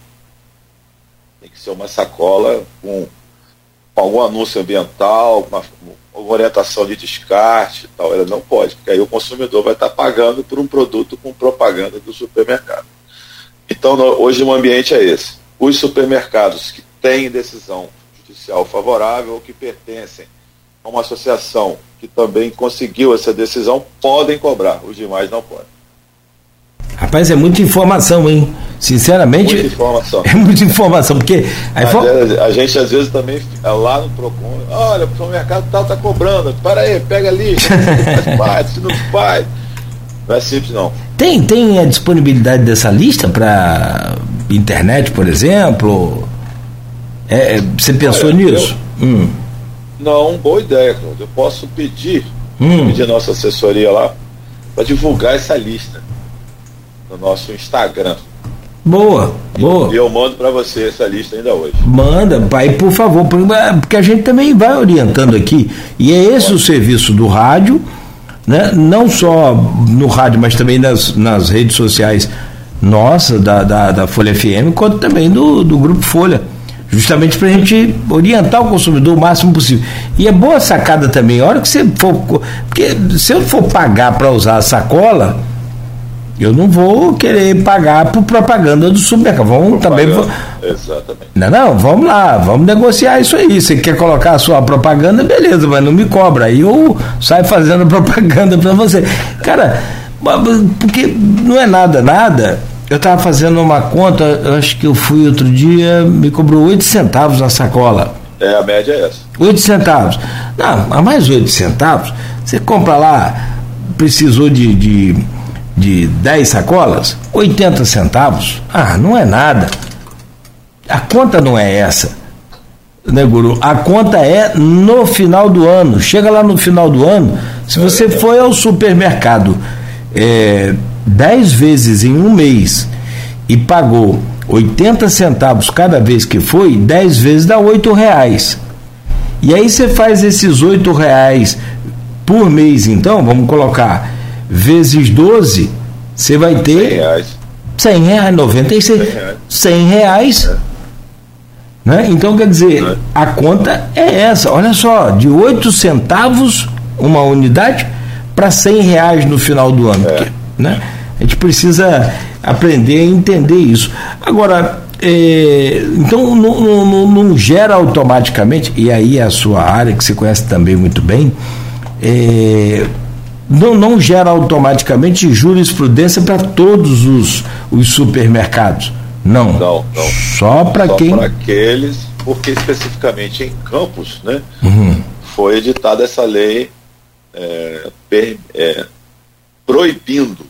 [SPEAKER 3] Tem que ser uma sacola com algum anúncio ambiental, uma, uma orientação de descarte tal. Ela não pode, porque aí o consumidor vai estar pagando por um produto com propaganda do supermercado. Então, no, hoje o ambiente é esse. Os supermercados que têm decisão judicial favorável ou que pertencem a uma associação que também conseguiu essa decisão podem cobrar, os demais não podem.
[SPEAKER 2] Rapaz, é muita informação, hein? Sinceramente.
[SPEAKER 3] Muita informação.
[SPEAKER 2] É muita informação, porque.
[SPEAKER 3] A, for... a, gente às vezes também lá no PROCON, olha, o mercado tal tá cobrando, para aí, pega ali, faz parte, se não faz. Não é simples não.
[SPEAKER 2] Tem, tem a disponibilidade dessa lista para internet, por exemplo? É, é você pensou olha, nisso?
[SPEAKER 3] Eu, hum. Não, boa ideia, Claudio. Eu posso pedir, hum. pedir a nossa assessoria lá para divulgar essa lista no nosso Instagram.
[SPEAKER 2] Boa, boa.
[SPEAKER 3] E eu mando para você essa lista ainda hoje.
[SPEAKER 2] Manda, pai, por favor, porque a gente também vai orientando aqui. E é esse o serviço do rádio, né? não só no rádio, mas também nas, nas redes sociais nossa, da, da, da Folha FM, quanto também do, do Grupo Folha. Justamente para a gente orientar o consumidor o máximo possível. E é boa sacada também, a hora que você for. Porque se eu for pagar para usar a sacola eu não vou querer pagar por propaganda do supermercado. Vamos também.
[SPEAKER 3] Exatamente.
[SPEAKER 2] Não, não, vamos lá, vamos negociar isso aí. Você quer colocar a sua propaganda, beleza, mas não me cobra. Aí eu saio fazendo propaganda para você. Cara, porque não é nada, nada. Eu estava fazendo uma conta, acho que eu fui outro dia, me cobrou 8 centavos na sacola.
[SPEAKER 3] É, a média é essa.
[SPEAKER 2] 8 centavos. Não, a mais 8 centavos, você compra lá, precisou de, de de 10 sacolas, 80 centavos. Ah, não é nada. A conta não é essa, né, Guru? A conta é no final do ano. Chega lá no final do ano, se você foi ao supermercado é, 10 vezes em um mês e pagou 80 centavos cada vez que foi, 10 vezes dá 8 reais. E aí você faz esses 8 reais por mês, então, vamos colocar vezes 12, você vai ter 100 reais, 100 reais 96, 100 reais. 100 reais é. Né? Então, quer dizer, é. a conta é essa. Olha só, de 8 centavos uma unidade para 100 reais no final do ano. É. Porque, né? A gente precisa aprender a entender isso. Agora, é, então não, não, não, gera automaticamente, e aí é a sua área que você conhece também muito bem, é, não, não gera automaticamente jurisprudência para todos os, os supermercados. Não.
[SPEAKER 3] Não, não.
[SPEAKER 2] Só para quem.
[SPEAKER 3] Só para aqueles, porque especificamente em Campos, né? Uhum. Foi editada essa lei é, per, é, proibindo.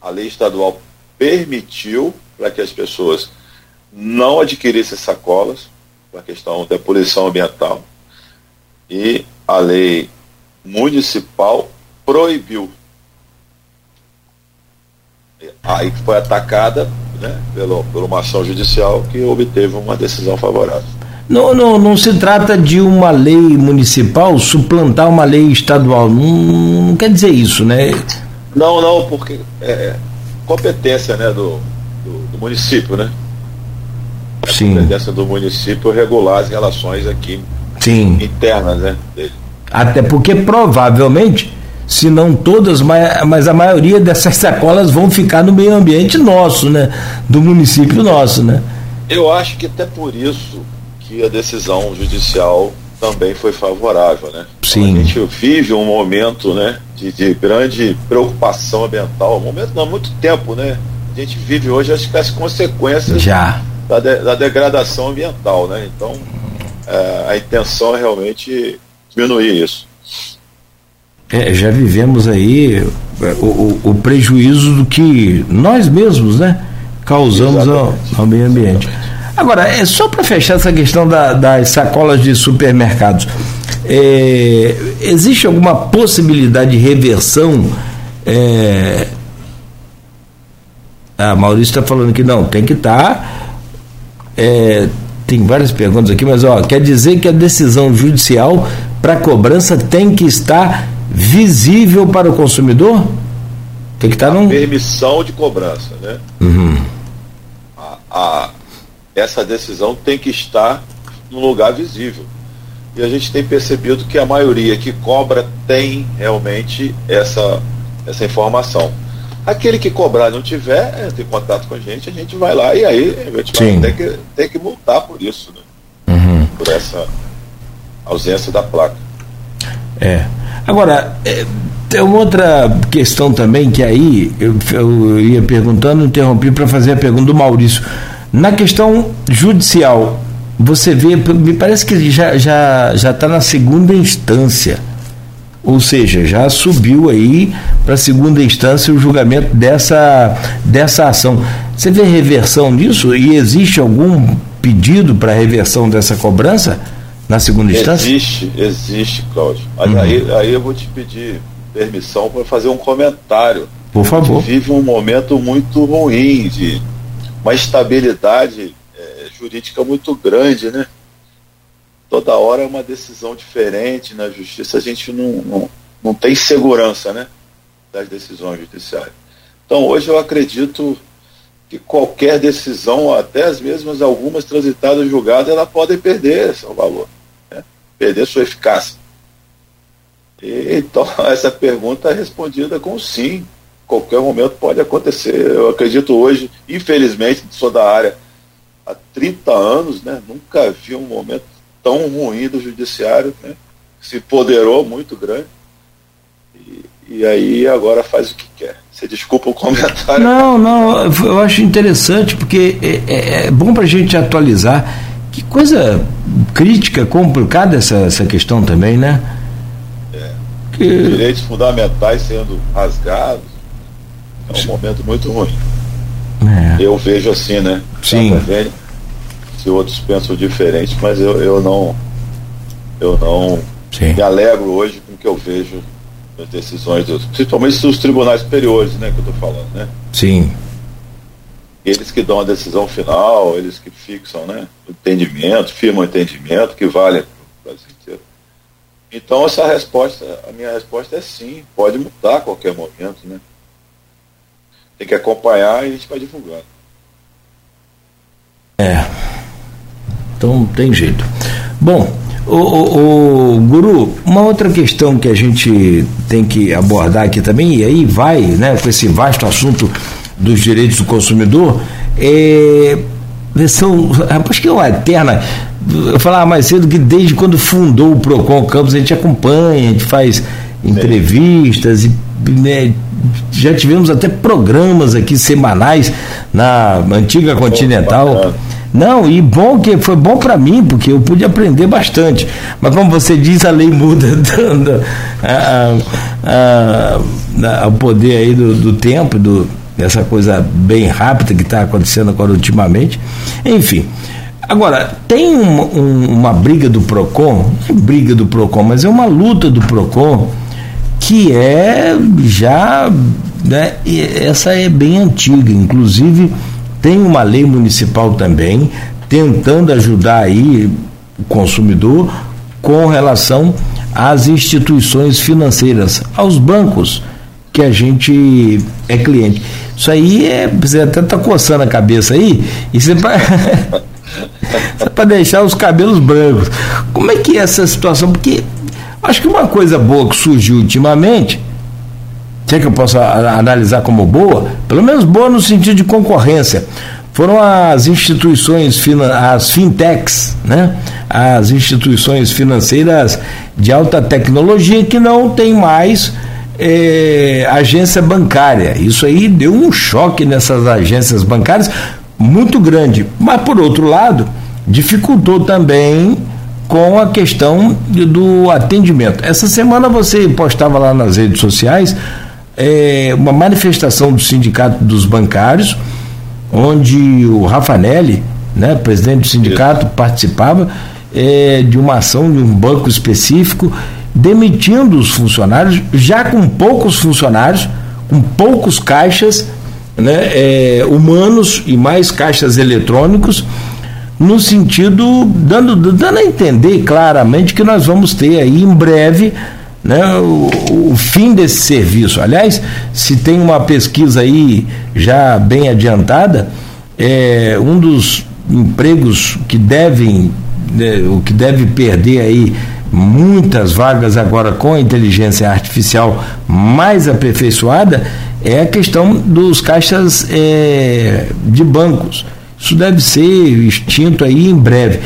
[SPEAKER 3] A lei estadual permitiu para que as pessoas não adquirissem sacolas, a questão da poluição ambiental. E a lei municipal proibiu aí foi atacada né, pelo, por uma ação judicial que obteve uma decisão favorável.
[SPEAKER 2] Não, não, não se trata de uma lei municipal suplantar uma lei estadual. Não, não quer dizer isso, né?
[SPEAKER 3] Não, não, porque é, é competência né, do, do, do município, né? É Sim. competência do município regular as relações aqui Sim. internas né, dele.
[SPEAKER 2] Até porque provavelmente se não todas, mas a maioria dessas sacolas vão ficar no meio ambiente nosso, né? Do município nosso, né?
[SPEAKER 3] Eu acho que até por isso que a decisão judicial também foi favorável, né?
[SPEAKER 2] Sim.
[SPEAKER 3] A gente vive um momento, né, de, de grande preocupação ambiental, um momento não, há muito tempo, né? A gente vive hoje acho que as consequências
[SPEAKER 2] Já.
[SPEAKER 3] Da, de, da degradação ambiental, né? Então, é, a intenção é realmente diminuir isso.
[SPEAKER 2] É, já vivemos aí é, o, o, o, prejuízo do que nós mesmos, né, causamos ao, ao, meio ambiente. Agora, é só para fechar essa questão da, das sacolas de supermercados. É, existe alguma possibilidade de reversão? É, a Maurício está falando que não, tem que estar. Tá, é, tem várias perguntas aqui, mas ó, quer dizer que a decisão judicial para cobrança tem que estar visível para o consumidor? Tem que estar num.
[SPEAKER 3] Permissão de cobrança, né?
[SPEAKER 2] Uhum.
[SPEAKER 3] A, a, essa decisão tem que estar num lugar visível. E a gente tem percebido que a maioria que cobra tem realmente essa, essa informação. Aquele que cobrar não tiver, é, tem contato com a gente, a gente vai lá e aí a gente vai ter que, ter que multar por isso, né?
[SPEAKER 2] Uhum.
[SPEAKER 3] Por essa ausência da placa.
[SPEAKER 2] É. Agora, é, tem uma outra questão também que aí eu, eu ia perguntando, interrompi para fazer a pergunta do Maurício. Na questão judicial, você vê, me parece que já já já está na segunda instância, ou seja, já subiu aí para segunda instância o julgamento dessa dessa ação. Você vê reversão nisso e existe algum pedido para reversão dessa cobrança? Na segunda instância?
[SPEAKER 3] Existe, existe, Cláudio. Uhum. Aí, aí eu vou te pedir permissão para fazer um comentário.
[SPEAKER 2] Por favor.
[SPEAKER 3] A gente vive um momento muito ruim de uma estabilidade é, jurídica muito grande, né? Toda hora é uma decisão diferente na justiça, a gente não, não, não tem segurança, né? Das decisões judiciais. Então hoje eu acredito que qualquer decisão, até as mesmas algumas transitadas julgadas, ela podem perder seu valor perder sua eficácia? E, então, essa pergunta é respondida com sim. Qualquer momento pode acontecer. Eu acredito hoje, infelizmente, sou da área há 30 anos, né? Nunca vi um momento tão ruim do judiciário, né? Se poderou muito grande. E, aí agora faz o que quer. Você desculpa o comentário.
[SPEAKER 2] Não, não, eu acho interessante porque é, é, é bom para a gente atualizar que coisa crítica, complicada essa, essa questão também, né?
[SPEAKER 3] É. Que... Direitos fundamentais sendo rasgados é um momento muito ruim. É. Eu vejo assim, né?
[SPEAKER 2] Sim.
[SPEAKER 3] se outros pensam diferente, mas eu, eu não eu não Sim. me alegro hoje com o que eu vejo nas decisões, dos, principalmente dos tribunais superiores, né, que eu estou falando, né?
[SPEAKER 2] Sim
[SPEAKER 3] eles que dão a decisão final, eles que fixam né, o entendimento, firmam o entendimento que vale para o Brasil inteiro. Então essa resposta, a minha resposta é sim, pode mudar a qualquer momento, né? tem que acompanhar e a gente vai divulgando.
[SPEAKER 2] É. Então tem jeito. Bom, o, o, o, Guru, uma outra questão que a gente tem que abordar aqui também, e aí vai, né, com esse vasto assunto dos direitos do consumidor, é, são, acho que é uma eterna. Eu falava mais cedo que desde quando fundou o PROCON Campos, a gente acompanha, a gente faz entrevistas e né, já tivemos até programas aqui semanais na antiga Continental. Não, e bom que foi bom para mim, porque eu pude aprender bastante. Mas como você diz, a lei muda dando a, a, a, o poder aí do, do tempo, do, dessa coisa bem rápida que está acontecendo agora ultimamente. Enfim. Agora, tem um, um, uma briga do PROCON, não é briga do PROCON, mas é uma luta do PROCON que é já. Né, essa é bem antiga, inclusive tem uma lei municipal também tentando ajudar aí o consumidor com relação às instituições financeiras, aos bancos que a gente é cliente. Isso aí é. Você até está coçando a cabeça aí, e você para é deixar os cabelos brancos. Como é que é essa situação? Porque acho que uma coisa boa que surgiu ultimamente se é que eu posso analisar como boa, pelo menos boa no sentido de concorrência, foram as instituições, as fintechs, né? as instituições financeiras de alta tecnologia que não tem mais é, agência bancária. Isso aí deu um choque nessas agências bancárias muito grande. Mas, por outro lado, dificultou também com a questão do atendimento. Essa semana você postava lá nas redes sociais é, uma manifestação do Sindicato dos Bancários, onde o Rafanelli, né, presidente do sindicato, participava é, de uma ação de um banco específico, demitindo os funcionários, já com poucos funcionários, com poucos caixas né, é, humanos e mais caixas eletrônicos, no sentido, dando, dando a entender claramente que nós vamos ter aí em breve né, o, o, fim desse serviço. Aliás, se tem uma pesquisa aí já bem adiantada, é, um dos empregos que devem, né, o que deve perder aí muitas vagas agora com inteligência artificial mais aperfeiçoada é a questão dos caixas é, de bancos. Isso deve ser extinto aí em breve.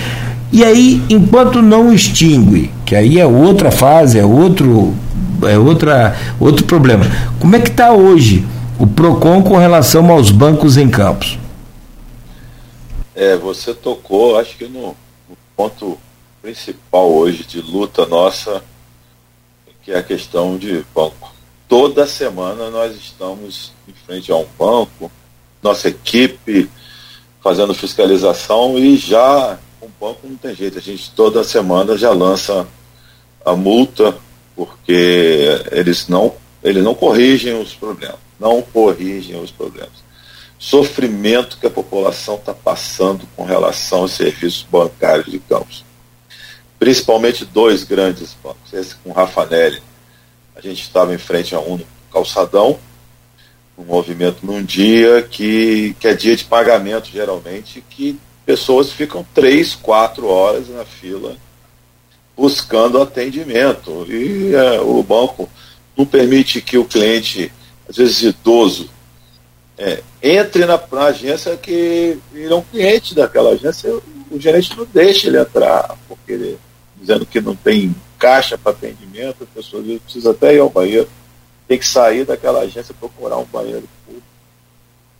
[SPEAKER 2] E aí, enquanto não extingue, que aí é outra fase, é outro, é outra, outro problema. Como é que está hoje o PROCON com relação aos bancos em campos?
[SPEAKER 3] É, você tocou, acho que no, no ponto principal hoje de luta nossa, que é a questão de banco. Toda semana nós estamos em frente a um banco, nossa equipe fazendo fiscalização e já o banco não tem jeito, a gente toda semana já lança a multa porque eles não, eles não corrigem os problemas, não corrigem os problemas. Sofrimento que a população está passando com relação aos serviços bancários de Campos. Principalmente dois grandes bancos, esse com Rafanelli. A gente estava em frente a um calçadão, um movimento num dia que, que é dia de pagamento geralmente, que pessoas ficam três, quatro horas na fila buscando atendimento. E é, o banco não permite que o cliente, às vezes idoso, é, entre na, na, agência que ele é um cliente daquela agência, o gerente não deixa ele entrar, porque ele, dizendo que não tem caixa para atendimento, a pessoa precisa até ir ao banheiro, tem que sair daquela agência procurar um banheiro público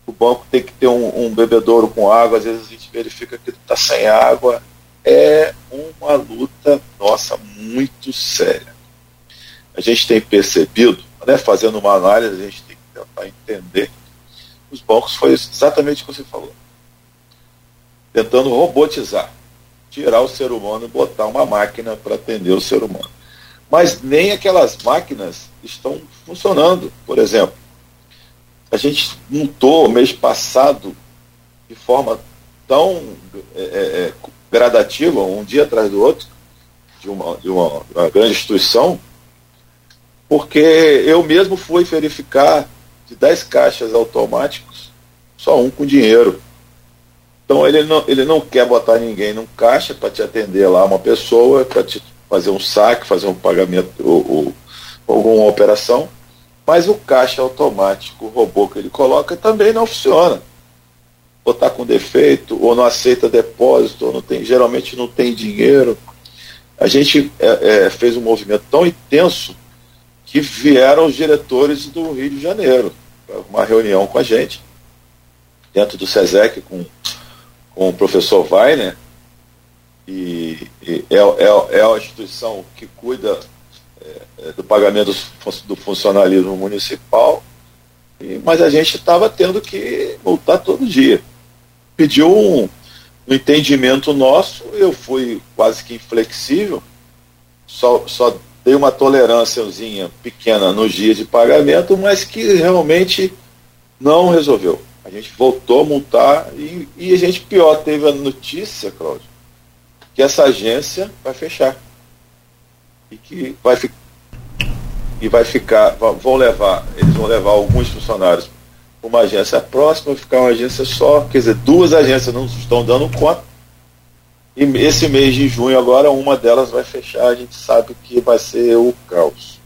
[SPEAKER 3] o banco tem que ter um, um bebedouro com água, às vezes a gente verifica que está sem água. É uma luta nossa muito séria. A gente tem percebido, né, fazendo uma análise, a gente tem que tentar entender. Os bancos foi exatamente o que você falou. Tentando robotizar, tirar o ser humano e botar uma máquina para atender o ser humano. Mas nem aquelas máquinas estão funcionando. Por exemplo, a gente montou mês passado de forma tão é, é, é, gradativa, um dia atrás do outro, de uma, de uma, uma grande instituição, porque eu mesmo fui verificar de 10 caixas automáticos, só um com dinheiro. Então ele não, ele não quer botar ninguém num caixa para te atender lá uma pessoa, para te fazer um saque, fazer um pagamento ou, ou alguma operação, mas o caixa automático, o robô que ele coloca, também não funciona. Ou está com defeito, ou não aceita depósito, ou não tem, geralmente não tem dinheiro. A gente é, é, fez um movimento tão intenso que vieram os diretores do Rio de Janeiro para uma reunião com a gente, dentro do SESEC, com, com o professor Weiner, e, e é, é, é a instituição que cuida é, é do pagamento do funcionalismo municipal, e, mas a gente estava tendo que multar todo dia. Pediu um, um entendimento nosso, eu fui quase que inflexível, só, só dei uma tolerânciazinha pequena nos dias de pagamento, mas que realmente não resolveu. A gente voltou a multar e, e a gente pior, teve a notícia, Cláudio, que essa agência vai fechar. E que vai, fi e vai ficar, vão levar, eles vão levar alguns funcionários para uma agência próxima, ficar uma agência só, quer dizer, duas agências não estão dando conta e esse mês de junho agora, uma delas vai fechar, a gente sabe que vai ser o caos.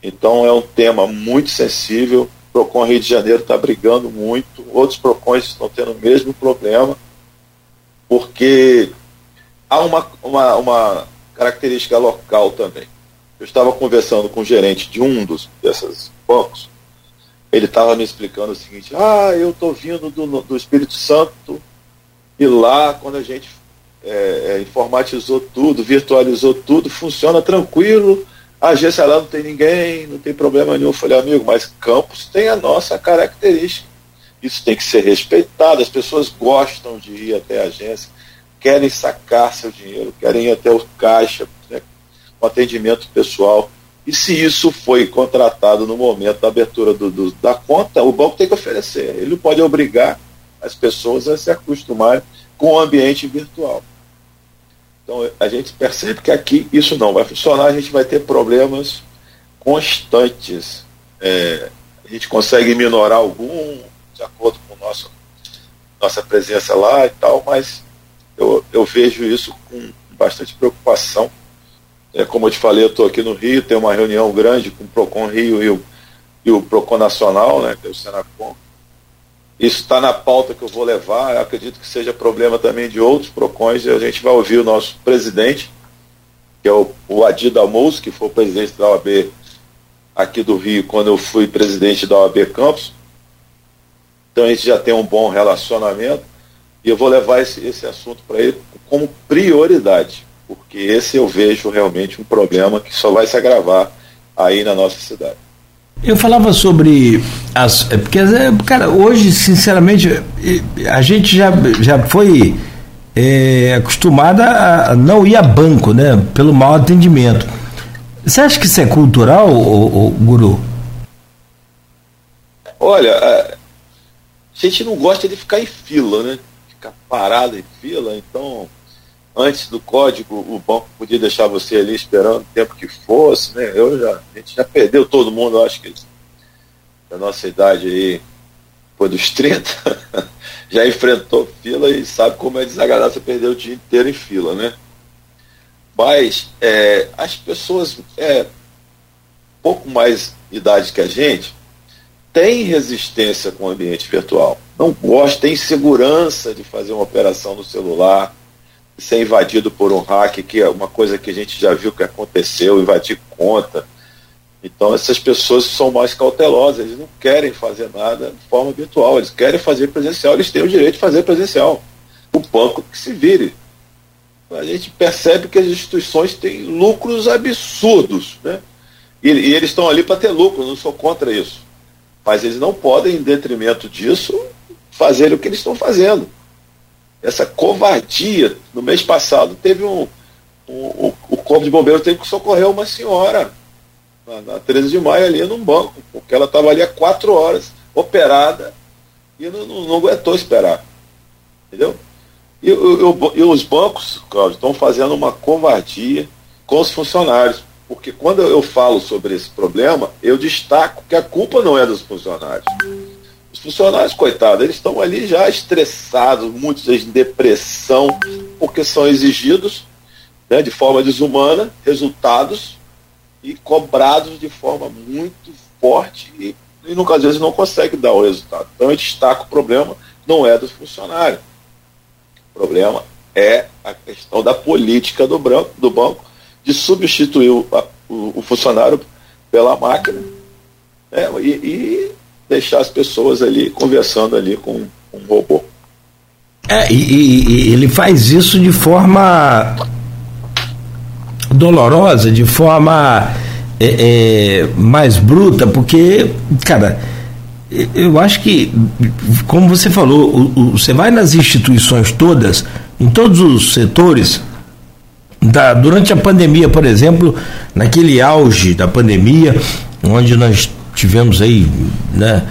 [SPEAKER 3] Então é um tema muito sensível. PROCON Rio de Janeiro está brigando muito, outros PROCONs estão tendo o mesmo problema, porque há uma, uma, uma característica local também. Eu estava conversando com o gerente de um dos desses bancos, ele estava me explicando o seguinte, ah, eu estou vindo do, do Espírito Santo, e lá, quando a gente é, informatizou tudo, virtualizou tudo, funciona tranquilo. A agência lá não tem ninguém, não tem problema nenhum. Eu falei, amigo, mas campus tem a nossa característica. Isso tem que ser respeitado. As pessoas gostam de ir até a agência, querem sacar seu dinheiro, querem ir até o caixa, né, atendimento pessoal. E se isso foi contratado no momento da abertura do, do, da conta, o banco tem que oferecer. Ele não pode obrigar as pessoas a se acostumarem com o ambiente virtual. Então a gente percebe que aqui isso não vai funcionar, a gente vai ter problemas constantes. É, a gente consegue minorar algum de acordo com nosso, nossa presença lá e tal, mas eu, eu vejo isso com bastante preocupação. É, como eu te falei, eu estou aqui no Rio, tem uma reunião grande com o PROCON Rio e o, e o PROCON Nacional, né, que é o Senacom, isso está na pauta que eu vou levar. Eu acredito que seja problema também de outros PROCONs. E a gente vai ouvir o nosso presidente, que é o, o Adi que foi o presidente da OAB aqui do Rio quando eu fui presidente da OAB Campos. Então a gente já tem um bom relacionamento. E eu vou levar esse, esse assunto para ele como prioridade, porque esse eu vejo realmente um problema que só vai se agravar aí na nossa cidade.
[SPEAKER 2] Eu falava sobre as. É, porque, é, cara, hoje, sinceramente, a gente já, já foi é, acostumada a não ir a banco, né? Pelo mau atendimento. Você acha que isso é cultural, o, o Guru?
[SPEAKER 3] Olha, a gente não gosta de ficar em fila, né? Ficar parado em fila, então antes do código, o banco podia deixar você ali esperando o tempo que fosse, né? Eu já, a gente já perdeu todo mundo, acho que da nossa idade aí, depois dos 30, já enfrentou fila e sabe como é desagradável você perder o dia inteiro em fila, né? Mas é, as pessoas é pouco mais idade que a gente têm resistência com o ambiente virtual. Não gosta, tem segurança de fazer uma operação no celular, ser invadido por um hack, que é uma coisa que a gente já viu que aconteceu, invadir conta. Então essas pessoas são mais cautelosas, eles não querem fazer nada de forma virtual, eles querem fazer presencial, eles têm o direito de fazer presencial. O banco que se vire. A gente percebe que as instituições têm lucros absurdos, né? E, e eles estão ali para ter lucro, não sou contra isso. Mas eles não podem, em detrimento disso, fazer o que eles estão fazendo essa covardia. No mês passado teve um. um o, o Corpo de Bombeiros teve que socorrer uma senhora na, na 13 de maio ali num banco, porque ela estava ali há quatro horas, operada, e não, não, não aguentou esperar. Entendeu? E, e, e os bancos, Cláudio, estão fazendo uma covardia com os funcionários. porque quando eu falo sobre esse problema, eu destaco que a culpa não é dos funcionários. Os funcionários, coitados, eles estão ali já estressados, muitos em depressão, porque são exigidos né, de forma desumana resultados e cobrados de forma muito forte e, e nunca, às vezes não consegue dar o resultado. Então eu destaco o problema não é dos funcionários. O problema é a questão da política do, branco, do banco de substituir o, o, o funcionário pela máquina né, e, e, deixar as pessoas ali conversando ali com, um robô.
[SPEAKER 2] É, e, e, ele faz isso de forma dolorosa, de forma é, é, mais bruta, porque, cara, eu acho que, como você falou, o, o, você vai nas instituições todas, em todos os setores, da, durante a pandemia, por exemplo, naquele auge da pandemia, onde nós tivemos aí né,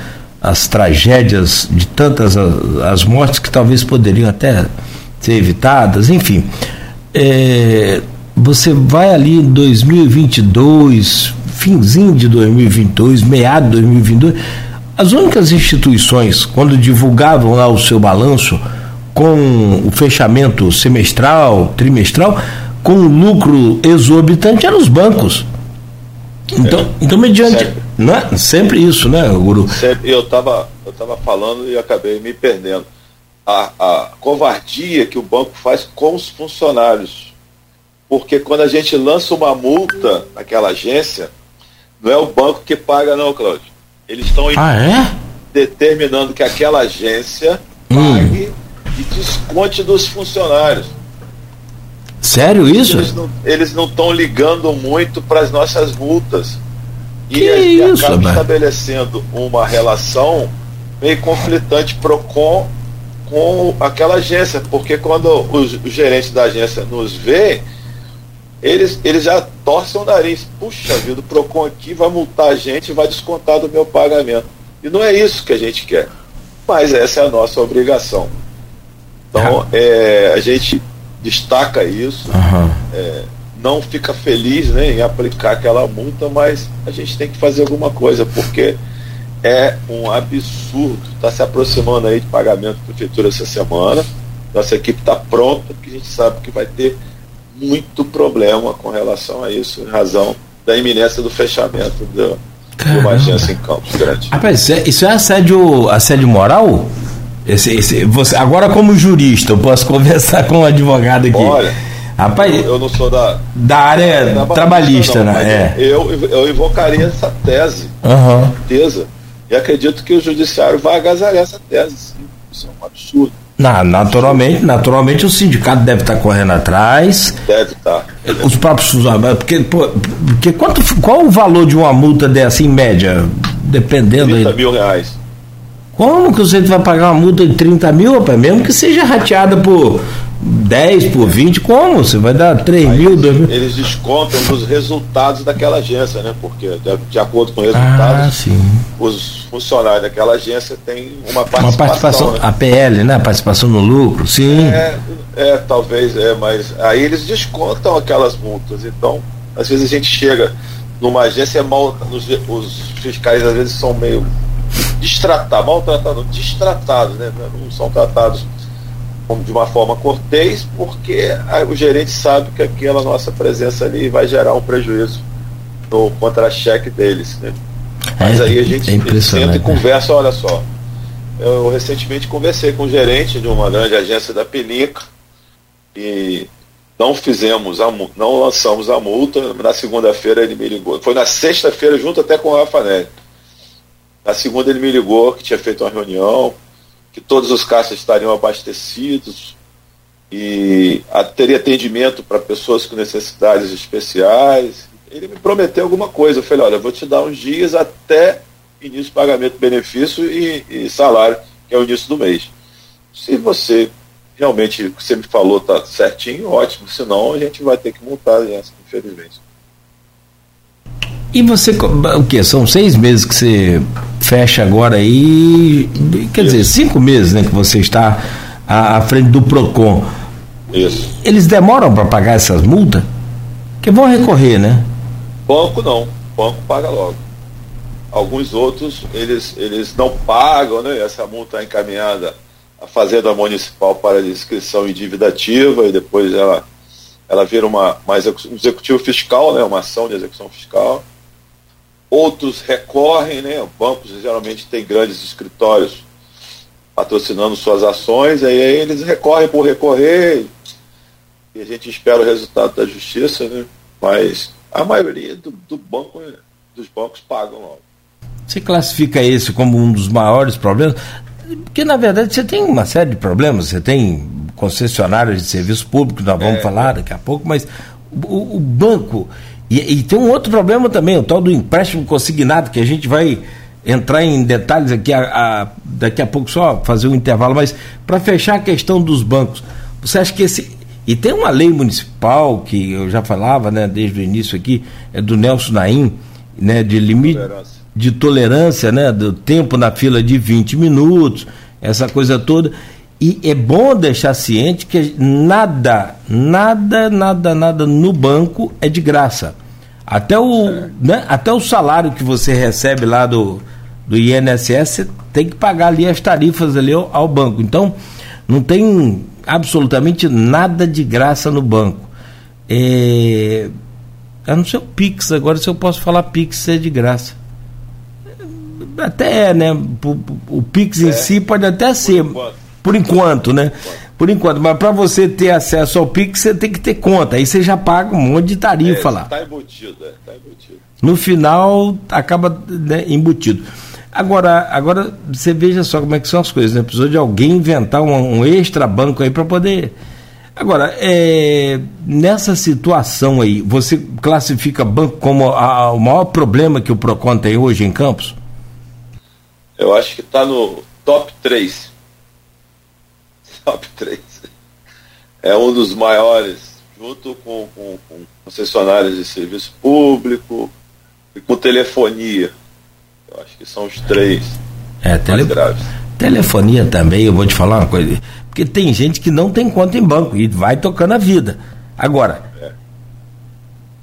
[SPEAKER 2] as tragédias de tantas as mortes que talvez poderiam até ser evitadas, enfim. É, você vai ali em 2022, finzinho de 2022, meado de 2022, as únicas instituições, quando divulgavam lá o seu balanço, com o fechamento semestral, trimestral, com lucro exorbitante eram os bancos. Então, é, então mediante. Sempre. Não é? sempre isso, né, Guru?
[SPEAKER 3] Sempre, eu estava eu tava falando e acabei me perdendo. A, a covardia que o banco faz com os funcionários. Porque quando a gente lança uma multa naquela agência, não é o banco que paga, não, Cláudio. Eles estão
[SPEAKER 2] ah, é?
[SPEAKER 3] determinando que aquela agência hum. pague e desconte dos funcionários.
[SPEAKER 2] Sério isso?
[SPEAKER 3] Eles não estão ligando muito para as nossas multas.
[SPEAKER 2] Que e, isso,
[SPEAKER 3] acaba estabelecendo uma relação meio conflitante PROCON com aquela agência, porque quando os, o gerente da agência nos vê, eles, eles já torcem o nariz. Puxa vida, o PROCON aqui vai multar a gente e vai descontar do meu pagamento. E não é isso que a gente quer. Mas essa é a nossa obrigação. Então, é, a gente destaca isso, uhum. é, não fica feliz né, em aplicar aquela multa, mas a gente tem que fazer alguma coisa, porque é um absurdo. Está se aproximando aí de pagamento da prefeitura essa semana. Nossa equipe está pronta, porque a gente sabe que vai ter muito problema com relação a isso, em razão da iminência do fechamento do, de uma agência em Campos Grande.
[SPEAKER 2] Rapaz, isso é, é assédio, assédio moral? Esse, esse, você, agora, como jurista, eu posso conversar com um advogado aqui.
[SPEAKER 3] Olha, Rapaz, eu, eu não sou da,
[SPEAKER 2] da área da trabalhista, não, né?
[SPEAKER 3] É. Eu, eu invocaria essa tese,
[SPEAKER 2] uhum.
[SPEAKER 3] certeza. E acredito que o judiciário vai agasalhar essa tese. Sim. Isso é um absurdo.
[SPEAKER 2] Na, naturalmente, naturalmente o sindicato deve estar correndo atrás.
[SPEAKER 3] Deve estar.
[SPEAKER 2] Os próprios funcionários. Porque, porque quanto, qual o valor de uma multa dessa em média? Dependendo
[SPEAKER 3] 30 aí. mil reais.
[SPEAKER 2] Como que você vai pagar uma multa de 30 mil, rapaz? Mesmo que seja rateada por 10, por 20, como? Você vai dar 3 Aí mil, 2 mil?
[SPEAKER 3] Eles descontam dos resultados daquela agência, né? Porque, de, de acordo com os resultados,
[SPEAKER 2] ah,
[SPEAKER 3] os funcionários daquela agência têm uma participação.
[SPEAKER 2] Uma participação,
[SPEAKER 3] né?
[SPEAKER 2] a PL, né? Participação no lucro, sim.
[SPEAKER 3] É, é, talvez, é, mas aí eles descontam aquelas multas. Então, às vezes a gente chega numa agência mal. Os, os fiscais às vezes são meio destratados, maltratados, destratados, né? Não são tratados de uma forma cortês, porque o gerente sabe que aquela nossa presença ali vai gerar um prejuízo no contra-cheque deles. Né? Mas
[SPEAKER 2] é,
[SPEAKER 3] aí a gente,
[SPEAKER 2] é
[SPEAKER 3] senta e conversa, olha só. Eu recentemente conversei com o gerente de uma grande agência da Pelica e não fizemos a não lançamos a multa. Na segunda-feira ele me ligou. Foi na sexta-feira, junto até com o Rafa Nery. Na segunda ele me ligou que tinha feito uma reunião, que todos os caixas estariam abastecidos e teria atendimento para pessoas com necessidades especiais. Ele me prometeu alguma coisa. Eu falei, olha, eu vou te dar uns dias até início do pagamento do benefício e, e salário, que é o início do mês. Se você realmente, você me falou, está certinho, ótimo. Senão a gente vai ter que multar, infelizmente.
[SPEAKER 2] E você, o que? São seis meses que você fecha agora aí, quer Isso. dizer, cinco meses né, que você está à, à frente do PROCON.
[SPEAKER 3] Isso.
[SPEAKER 2] Eles demoram para pagar essas multas? Que vão recorrer, né?
[SPEAKER 3] Banco não, banco paga logo. Alguns outros, eles, eles não pagam, né? Essa multa é encaminhada à Fazenda Municipal para inscrição em dívida ativa e depois ela, ela vira uma, uma um executivo fiscal, né? Uma ação de execução fiscal. Outros recorrem, né? Bancos geralmente têm grandes escritórios patrocinando suas ações, aí eles recorrem por recorrer e a gente espera o resultado da justiça, né? Mas a maioria do, do banco, dos bancos pagam logo.
[SPEAKER 2] Você classifica esse como um dos maiores problemas? Porque, na verdade, você tem uma série de problemas. Você tem concessionárias de serviço público, nós vamos é. falar daqui a pouco, mas o, o banco. E, e, tem um outro problema também, o tal do empréstimo consignado, que a gente vai entrar em detalhes aqui a, a, daqui a pouco, só fazer um intervalo, mas para fechar a questão dos bancos, você acha que esse. E tem uma lei municipal que eu já falava, né, desde o início aqui, é do Nelson Naim, né, de limite de tolerância, né, do tempo na fila de 20 minutos, essa coisa toda. E é bom deixar ciente que nada, nada, nada, nada no banco é de graça. Até o, né, até o salário que você recebe lá do, do INSS, você tem que pagar ali as tarifas ali ao, ao banco. Então, não tem absolutamente nada de graça no banco. É, a não ser o Pix, agora se eu posso falar Pix é de graça. Até é, né? O, Pix em é. si pode até ser, por enquanto, né? Por enquanto, mas para você ter acesso ao Pix, você tem que ter conta. Aí você já paga um monte de tarifa é, lá.
[SPEAKER 3] Está embutido, é, tá embutido.
[SPEAKER 2] No final, acaba né, embutido. Agora, agora você veja só como é que são as coisas, né? Precisou de alguém inventar um, um extra banco aí para poder. Agora, é, nessa situação aí, você classifica banco como a, a, o maior problema que o PROCON tem hoje em Campos?
[SPEAKER 3] Eu acho que está no top 3. Top 3. É um dos maiores, junto com, com, com concessionárias de serviço público e com telefonia. Eu acho que são os três
[SPEAKER 2] é, tele... graves. Telefonia também, eu vou te falar uma coisa. Porque tem gente que não tem conta em banco e vai tocando a vida. Agora, é.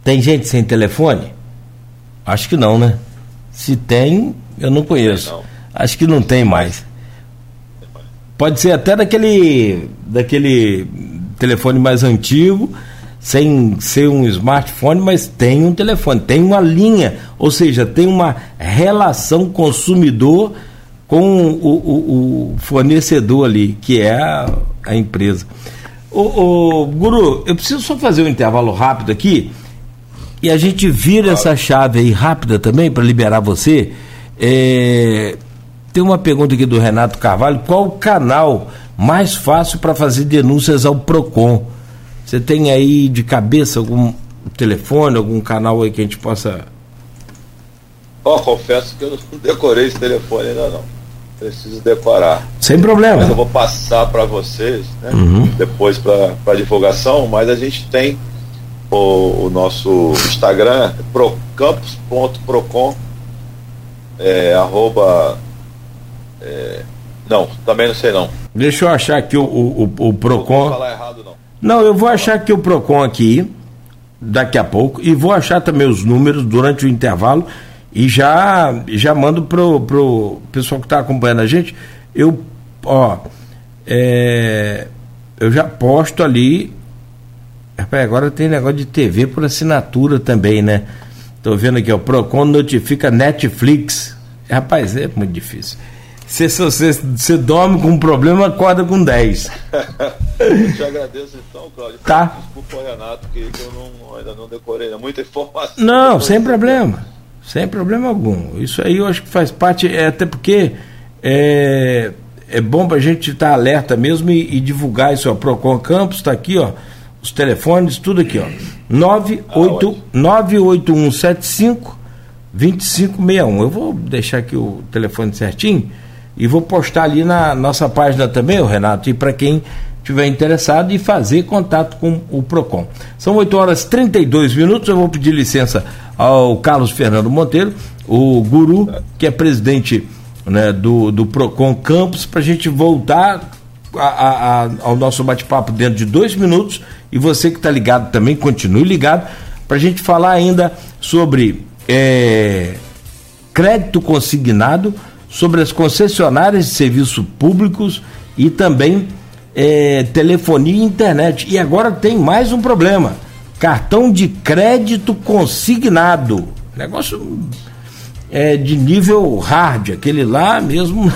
[SPEAKER 2] tem gente sem telefone? Acho que não, né? Se tem, eu não conheço. Não. Acho que não tem mais. Pode ser até daquele, daquele telefone mais antigo, sem ser um smartphone, mas tem um telefone, tem uma linha, ou seja, tem uma relação consumidor com o, o, o fornecedor ali, que é a, a empresa. O, Guru, eu preciso só fazer um intervalo rápido aqui e a gente vira essa chave aí rápida também para liberar você. É, tem uma pergunta aqui do Renato Carvalho: qual o canal mais fácil para fazer denúncias ao PROCON? Você tem aí de cabeça algum telefone, algum canal aí que a gente possa.
[SPEAKER 3] Oh, confesso que eu não decorei esse telefone ainda não. Preciso decorar.
[SPEAKER 2] Sem problema.
[SPEAKER 3] Mas eu vou passar para vocês né, uhum. depois para divulgação, mas a gente tem o, o nosso Instagram, procampus.procon, é, arroba é, não, também não sei não.
[SPEAKER 2] Deixa eu achar aqui o, o, o, Procon. Não errado não. Não, eu vou achar aqui o Procon aqui daqui a pouco e vou achar também os números durante o intervalo e já já mando pro, pro pessoal que está acompanhando a gente. Eu, ó, é, eu já posto ali. Rapaz, agora tem negócio de TV por assinatura também, né? Tô vendo aqui, o Procon notifica Netflix. Rapaz, é muito difícil. Você, você, você dorme com um problema, acorda com 10.
[SPEAKER 3] eu te agradeço então, Cláudio.
[SPEAKER 2] Tá.
[SPEAKER 3] Desculpa, Renato, que, que eu não, ainda não decorei. É muita informação.
[SPEAKER 2] Não, sem problema. Sem problema algum. Isso aí eu acho que faz parte, é, até porque é, é bom para a gente estar tá alerta mesmo e, e, divulgar isso. O Procon Campus está aqui, ó. Os telefones, tudo aqui, ó. 98, ah, 98175 2561. Eu vou deixar aqui o telefone certinho e vou postar ali na nossa página também, Renato, e para quem tiver interessado e fazer contato com o Procon. São 8 horas e 32 minutos. Eu vou pedir licença ao Carlos Fernando Monteiro, o guru, que é presidente né, do, do Procon Campos, para a gente voltar a, a, ao nosso bate-papo dentro de dois minutos. E você que está ligado também, continue ligado para a gente falar ainda sobre é, crédito consignado, sobre as concessionárias de serviços públicos e também é, telefonia e internet. E agora tem mais um problema: cartão de crédito consignado. Negócio é, de nível hard, aquele lá mesmo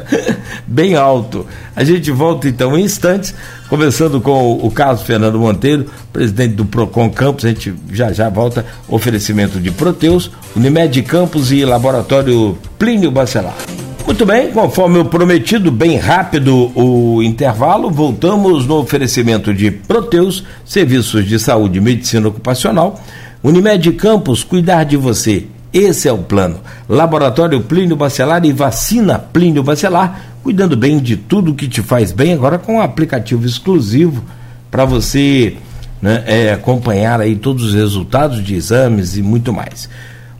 [SPEAKER 2] bem alto. A gente volta então em instantes, começando com o Carlos Fernando Monteiro, presidente do Procon Campos. A gente já já volta. Oferecimento de Proteus, Unimed Campos e Laboratório Plínio Bacelar. Muito bem, conforme o prometido, bem rápido o intervalo, voltamos no oferecimento de Proteus, serviços de saúde e medicina ocupacional. Unimed Campos, cuidar de você esse é o plano. Laboratório Plínio Bacelar e vacina Plínio Bacelar, cuidando bem de tudo que te faz bem, agora com um aplicativo exclusivo para você né, é, acompanhar aí todos os resultados de exames e muito mais.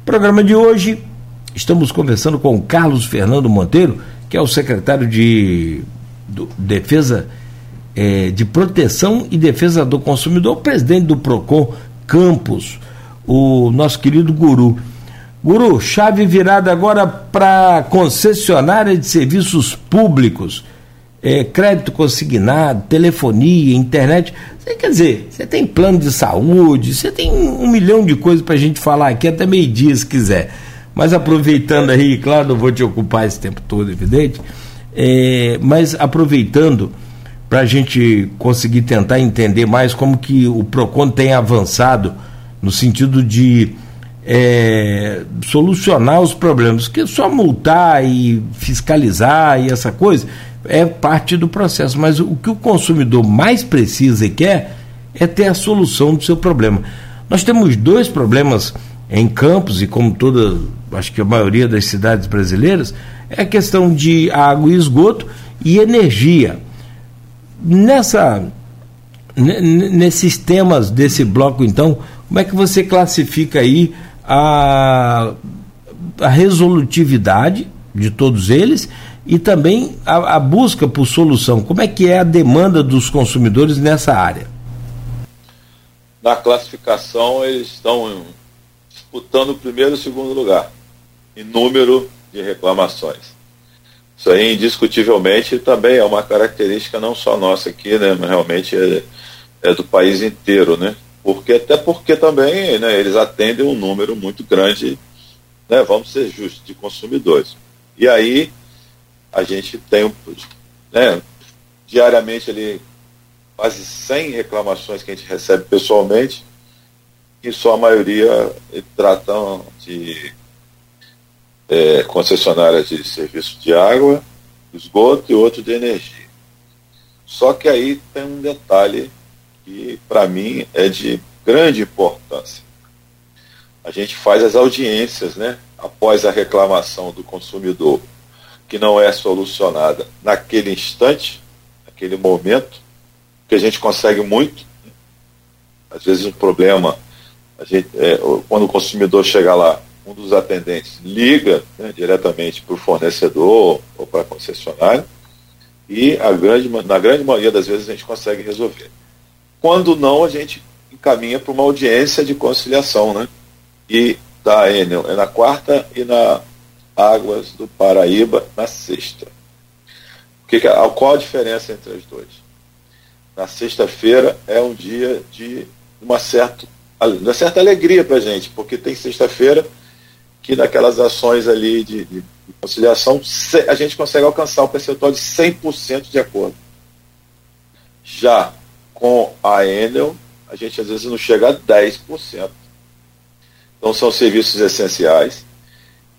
[SPEAKER 2] Programa de hoje, estamos conversando com Carlos Fernando Monteiro, que é o secretário de do, Defesa, é, de Proteção e Defesa do Consumidor, presidente do PROCON Campos, o nosso querido guru. Guru, chave virada agora para concessionária de serviços públicos, é, crédito consignado, telefonia, internet. Quer dizer, você tem plano de saúde, você tem um, milhão de coisas para a gente falar aqui até meio-dia se quiser. Mas aproveitando aí, claro, não vou te ocupar esse tempo todo, evidente, é, mas aproveitando para a gente conseguir tentar entender mais como que o PROCON tem avançado no sentido de é, solucionar os problemas, que só multar e fiscalizar e essa coisa é parte do processo, mas o que o consumidor mais precisa e quer é ter a solução do seu problema. Nós temos dois problemas em Campos e como toda, acho que a maioria das cidades brasileiras, é a questão de água e esgoto e energia. Nessa nesses temas desse bloco então, como é que você classifica aí a, a resolutividade de todos eles e também a, a, busca por solução. Como é que é a demanda dos consumidores nessa área?
[SPEAKER 3] Na classificação, eles estão disputando o primeiro e o segundo lugar em número de reclamações. Isso aí, indiscutivelmente, também é uma característica não só nossa aqui, né, mas realmente é, é do país inteiro, né? Porque, até porque também né, eles atendem um número muito grande, né, vamos ser justos, de consumidores. E aí a gente tem né, diariamente ali quase 100 reclamações que a gente recebe pessoalmente, e só a maioria tratam de é, concessionárias de serviço de água, esgoto e outro de energia. Só que aí tem um detalhe que para mim é de grande importância. A gente faz as audiências, né, após a reclamação do consumidor, que não é solucionada naquele instante, naquele momento, que a gente consegue muito. Às vezes um problema, a gente, é, quando o consumidor chega lá, um dos atendentes liga né, diretamente para o fornecedor ou para a concessionária e a grande, na grande maioria das vezes a gente consegue resolver. Quando não, a gente encaminha para uma audiência de conciliação, né? E da Enel é na quarta e na Águas do Paraíba na sexta. O que, qual a diferença entre as duas? Na sexta-feira é um dia de uma certa, uma certa alegria para a gente, porque tem sexta-feira que naquelas ações ali de, de, conciliação a gente consegue alcançar o percentual de 100% de acordo. Já com a Enel, a gente às vezes não chega a 10%. Então são serviços essenciais,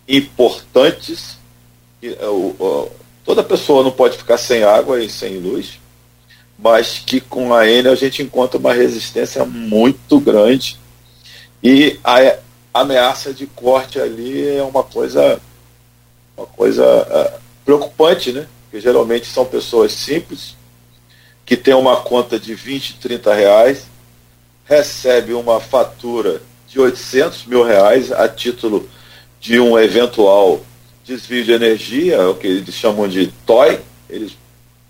[SPEAKER 3] importantes. Que, é, toda pessoa não pode ficar sem água e sem luz, mas que com a Enel a gente encontra uma resistência muito grande. E a ameaça de corte ali é uma coisa, uma coisa uh, preocupante, né? Porque geralmente são pessoas simples, que tem uma conta de 20, 30 reais, recebe uma fatura de 800 mil reais a título de um eventual desvio de energia, é o que eles chamam de TOI, eles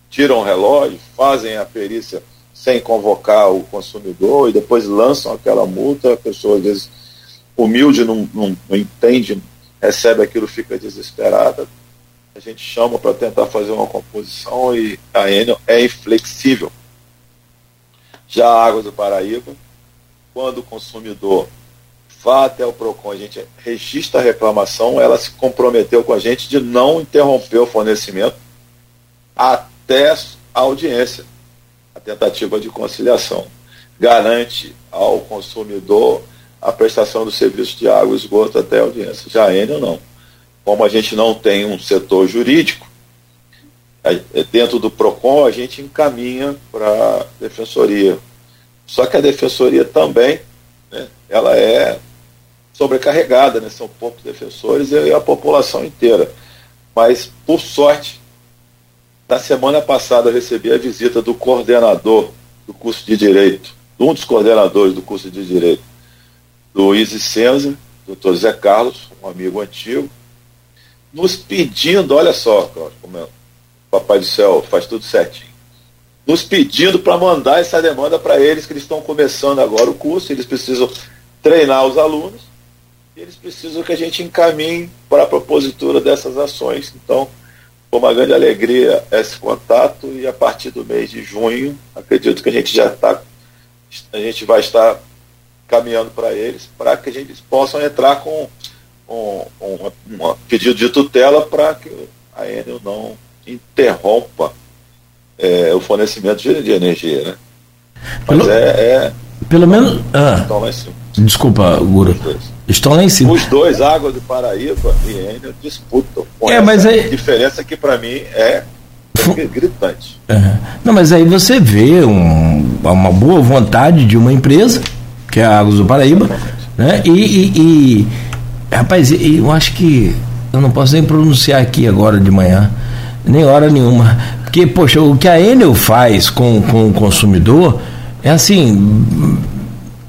[SPEAKER 3] tiram o relógio, fazem a perícia sem convocar o consumidor e depois lançam aquela multa, a pessoa às vezes humilde não, não, não entende, recebe aquilo, fica desesperada. A gente chama para tentar fazer uma composição e a Enel é inflexível. Já a Água do Paraíba, quando o consumidor vá até o PROCON, a gente registra a reclamação, ela se comprometeu com a gente de não interromper o fornecimento até a audiência, a tentativa de conciliação. Garante ao consumidor a prestação do serviço de água e esgoto até a audiência. Já a Enel não. Como a gente não tem um setor jurídico, dentro do PROCON a gente encaminha para a defensoria. Só que a defensoria também, né, ela é sobrecarregada, né? são poucos defensores e a população inteira. Mas, por sorte, na semana passada eu recebi a visita do coordenador do curso de Direito, um dos coordenadores do curso de Direito, do Easy Senza, doutor Zé Carlos, um amigo antigo, nos pedindo, olha só, como é, o Papai do Céu faz tudo certinho, nos pedindo para mandar essa demanda para eles, que eles estão começando agora o curso, eles precisam treinar os alunos, e eles precisam que a gente encaminhe para a propositura dessas ações. Então, foi uma grande alegria esse contato e a partir do mês de junho, acredito que a gente já está, a gente vai estar caminhando para eles, para que a gente possam entrar com um, um, um pedido de tutela para que a Enel não interrompa é, o fornecimento de, de, energia, né?
[SPEAKER 2] Mas pelo, é, é, Pelo menos. Ah, desculpa, Guru. Estão lá em cima.
[SPEAKER 3] Os dois, Água do Paraíba e Enel, disputam.
[SPEAKER 2] É, mas aí...
[SPEAKER 3] diferença que para mim é gritante.
[SPEAKER 2] É. Não, mas aí você vê um, uma boa vontade de uma empresa, que é a Águas do Paraíba, né? E, e, e rapaz, eu acho que eu não posso nem pronunciar aqui agora de manhã, nem hora nenhuma. Porque, poxa, o que a Enel faz com, com o consumidor é assim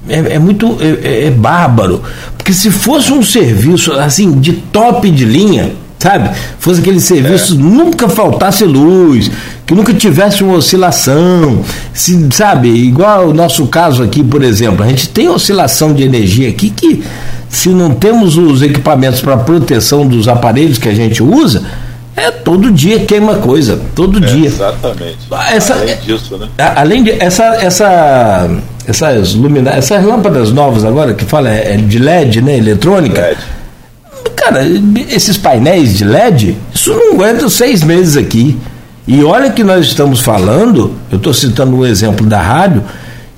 [SPEAKER 2] é, é muito é, é, é, bárbaro. Porque se fosse um serviço assim de top de linha, sabe? Fosse aquele serviço é. nunca faltasse luz, que nunca tivesse uma oscilação, se, sabe? Igual o nosso caso aqui, por exemplo, a gente tem oscilação de energia aqui que se não temos os equipamentos para proteção dos aparelhos que a gente usa, é todo dia queima coisa, todo é, dia.
[SPEAKER 3] Exatamente.
[SPEAKER 2] Essa, além disso, né? Além de essa essa essas luminárias, essas lâmpadas novas agora que fala é, é de LED, né, eletrônica. LED. Cara, esses painéis de LED, isso não aguenta seis meses aqui. E olha que nós estamos falando, eu estou citando um exemplo da rádio,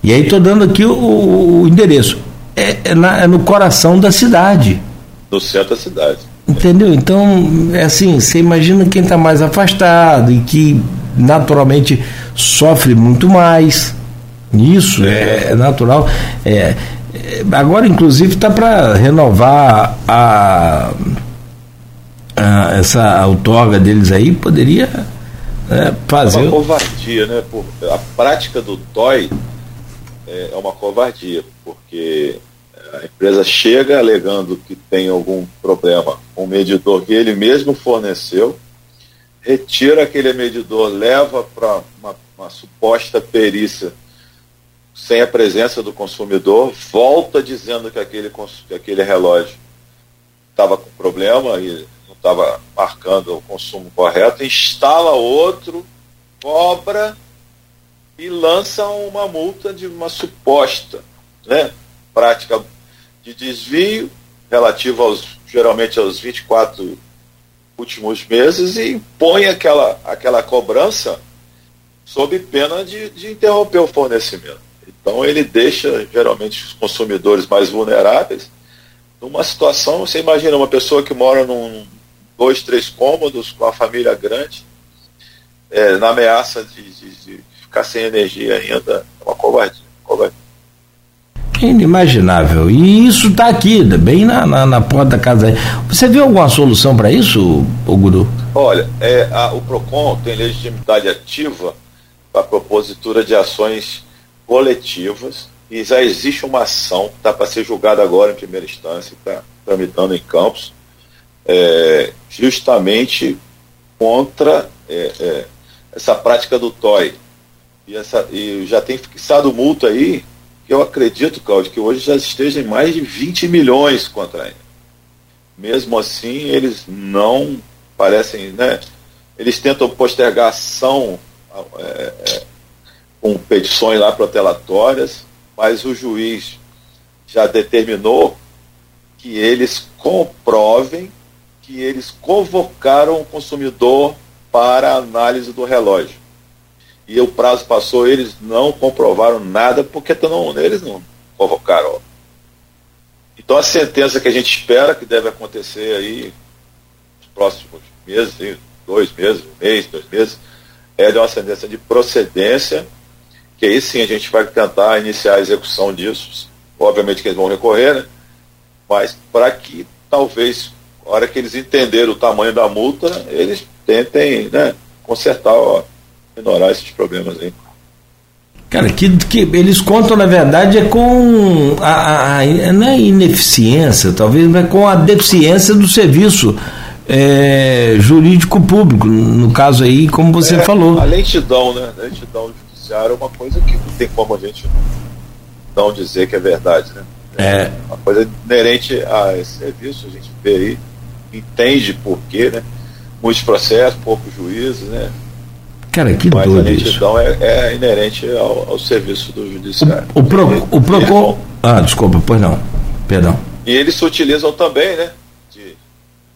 [SPEAKER 2] e aí estou dando aqui o, o endereço. É, é, na, é no coração da cidade.
[SPEAKER 3] No centro da cidade.
[SPEAKER 2] Entendeu? Então, é assim, você imagina quem está mais afastado e que naturalmente sofre muito mais. Isso é, é natural. É, é, agora, inclusive, está para renovar a, a, essa outorga deles aí, poderia né, fazer. É
[SPEAKER 3] uma covardia, né? Por, a prática do TOI é, é uma covardia, porque a empresa chega alegando que tem algum problema com o medidor que ele mesmo forneceu, retira aquele medidor, leva para uma, uma, suposta perícia sem a presença do consumidor, volta dizendo que aquele, que aquele relógio estava com problema e não estava marcando o consumo correto, instala outro, cobra e lança uma multa de uma suposta né, prática de desvio relativo aos geralmente aos 24 últimos meses e impõe aquela, aquela cobrança sob pena de, de interromper o fornecimento. Então ele deixa geralmente os consumidores mais vulneráveis numa situação, você imagina uma pessoa que mora num dois, três cômodos com a família grande, é, na ameaça de, de, de, ficar sem energia ainda, é uma covardia. covardia.
[SPEAKER 2] Inimaginável. E isso está aqui, bem na, na, na, porta da casa. Você viu alguma solução para isso, Guru?
[SPEAKER 3] Olha, é, a, o PROCON tem legitimidade ativa para a propositura de ações coletivas e já existe uma ação que está para ser julgada agora em primeira instância, está tramitando em Campos, é, justamente contra é, é essa prática do TOI, E, essa, e já tem fixado multa aí, que eu acredito, Cláudio, que hoje já esteja em mais de 20 milhões contra ele. Mesmo assim, eles não parecem, né? Eles tentam postergar a ação é, é, com petições lá protelatórias, mas o juiz já determinou que eles comprovem que eles convocaram o consumidor para análise do relógio. E o prazo passou, eles não comprovaram nada porque não, eles não convocaram. Então a sentença que a gente espera que deve acontecer aí nos próximos meses, dois meses, um mês, dois meses, é de uma sentença de procedência, que aí sim a gente vai tentar iniciar a execução disso. Obviamente que eles vão recorrer, né? mas para que talvez, na hora que eles entenderem o tamanho da multa, eles tentem né, consertar, ó, minorar esses problemas aí.
[SPEAKER 2] Cara, que, que eles contam, na verdade, é com a, a, a não é ineficiência, talvez, mas com a deficiência do serviço é, jurídico público, no caso aí, como você
[SPEAKER 3] é,
[SPEAKER 2] falou.
[SPEAKER 3] A lentidão, né? A lentidão judiciária é uma coisa que não tem como a gente não dizer que é verdade, né?
[SPEAKER 2] É.
[SPEAKER 3] Uma coisa inerente a esse serviço, a gente vê aí, entende por quê, né? Muitos processos, poucos juízes, né?
[SPEAKER 2] Cara, que
[SPEAKER 3] Mas
[SPEAKER 2] doido
[SPEAKER 3] a lentidão é, é, inerente ao, ao, serviço do judiciário.
[SPEAKER 2] O, o, Pro, o PROCON... Ah, desculpa, pois não. Perdão.
[SPEAKER 3] E eles se utilizam também, né? De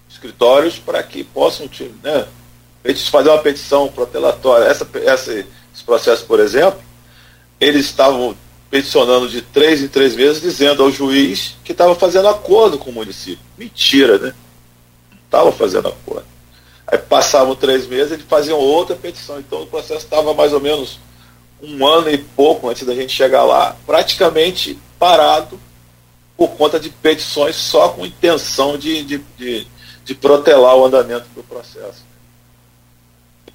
[SPEAKER 3] escritórios para que possam né, fazer uma petição protelatória. Essa, essa, esse processo, por exemplo, eles estavam peticionando de três em três meses, dizendo ao juiz que estava fazendo acordo com o município. Mentira, né? Não estava fazendo acordo. Aí passavam três meses, eles faziam outra petição. Então o processo estava mais ou menos um ano e pouco antes da gente chegar lá, praticamente parado por conta de petições só com intenção de, de, de, de protelar o andamento do processo.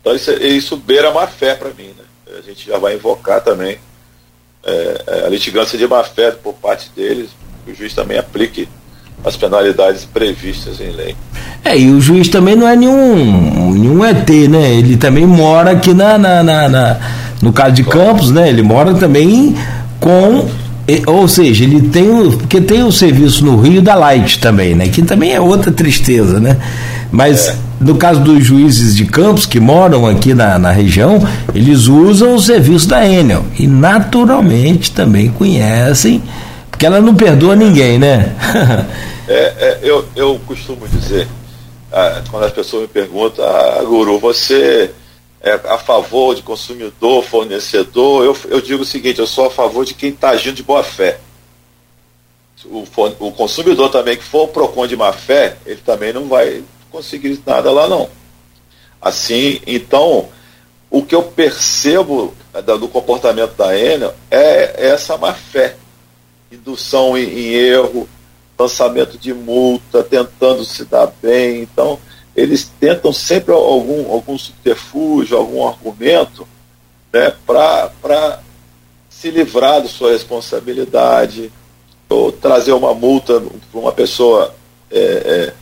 [SPEAKER 3] Então isso, isso beira má fé para mim. Né? A gente já vai invocar também é, é, a litigância de má fé por parte deles, que o juiz também aplique as penalidades previstas em lei.
[SPEAKER 2] É, e o juiz também não é nenhum, nenhum ET, né? Ele também mora aqui na, na, na, na no caso de Campos, né? Ele mora também com ou seja, ele tem o. Porque tem o serviço no Rio da Light também, né? Que também é outra tristeza, né? Mas é. no caso dos juízes de campos que moram aqui na, na região, eles usam o serviço da Enel. E naturalmente também conhecem, porque ela não perdoa ninguém, né?
[SPEAKER 3] é, é, eu, eu costumo dizer, ah, quando as pessoas me perguntam, ah, Guru, você é, a favor de consumidor, fornecedor, eu, eu digo o seguinte, eu sou a favor de quem está agindo de boa fé. O, o consumidor também que for o PROCON de má fé, ele também não vai conseguir nada lá não. Assim, então, o que eu percebo do comportamento da Enel é essa má fé. Indução em, em erro, lançamento de multa, tentando se dar bem. Então, eles tentam sempre algum, algum subterfúgio, algum argumento né, para se livrar da sua responsabilidade, ou trazer uma multa para uma pessoa é, é,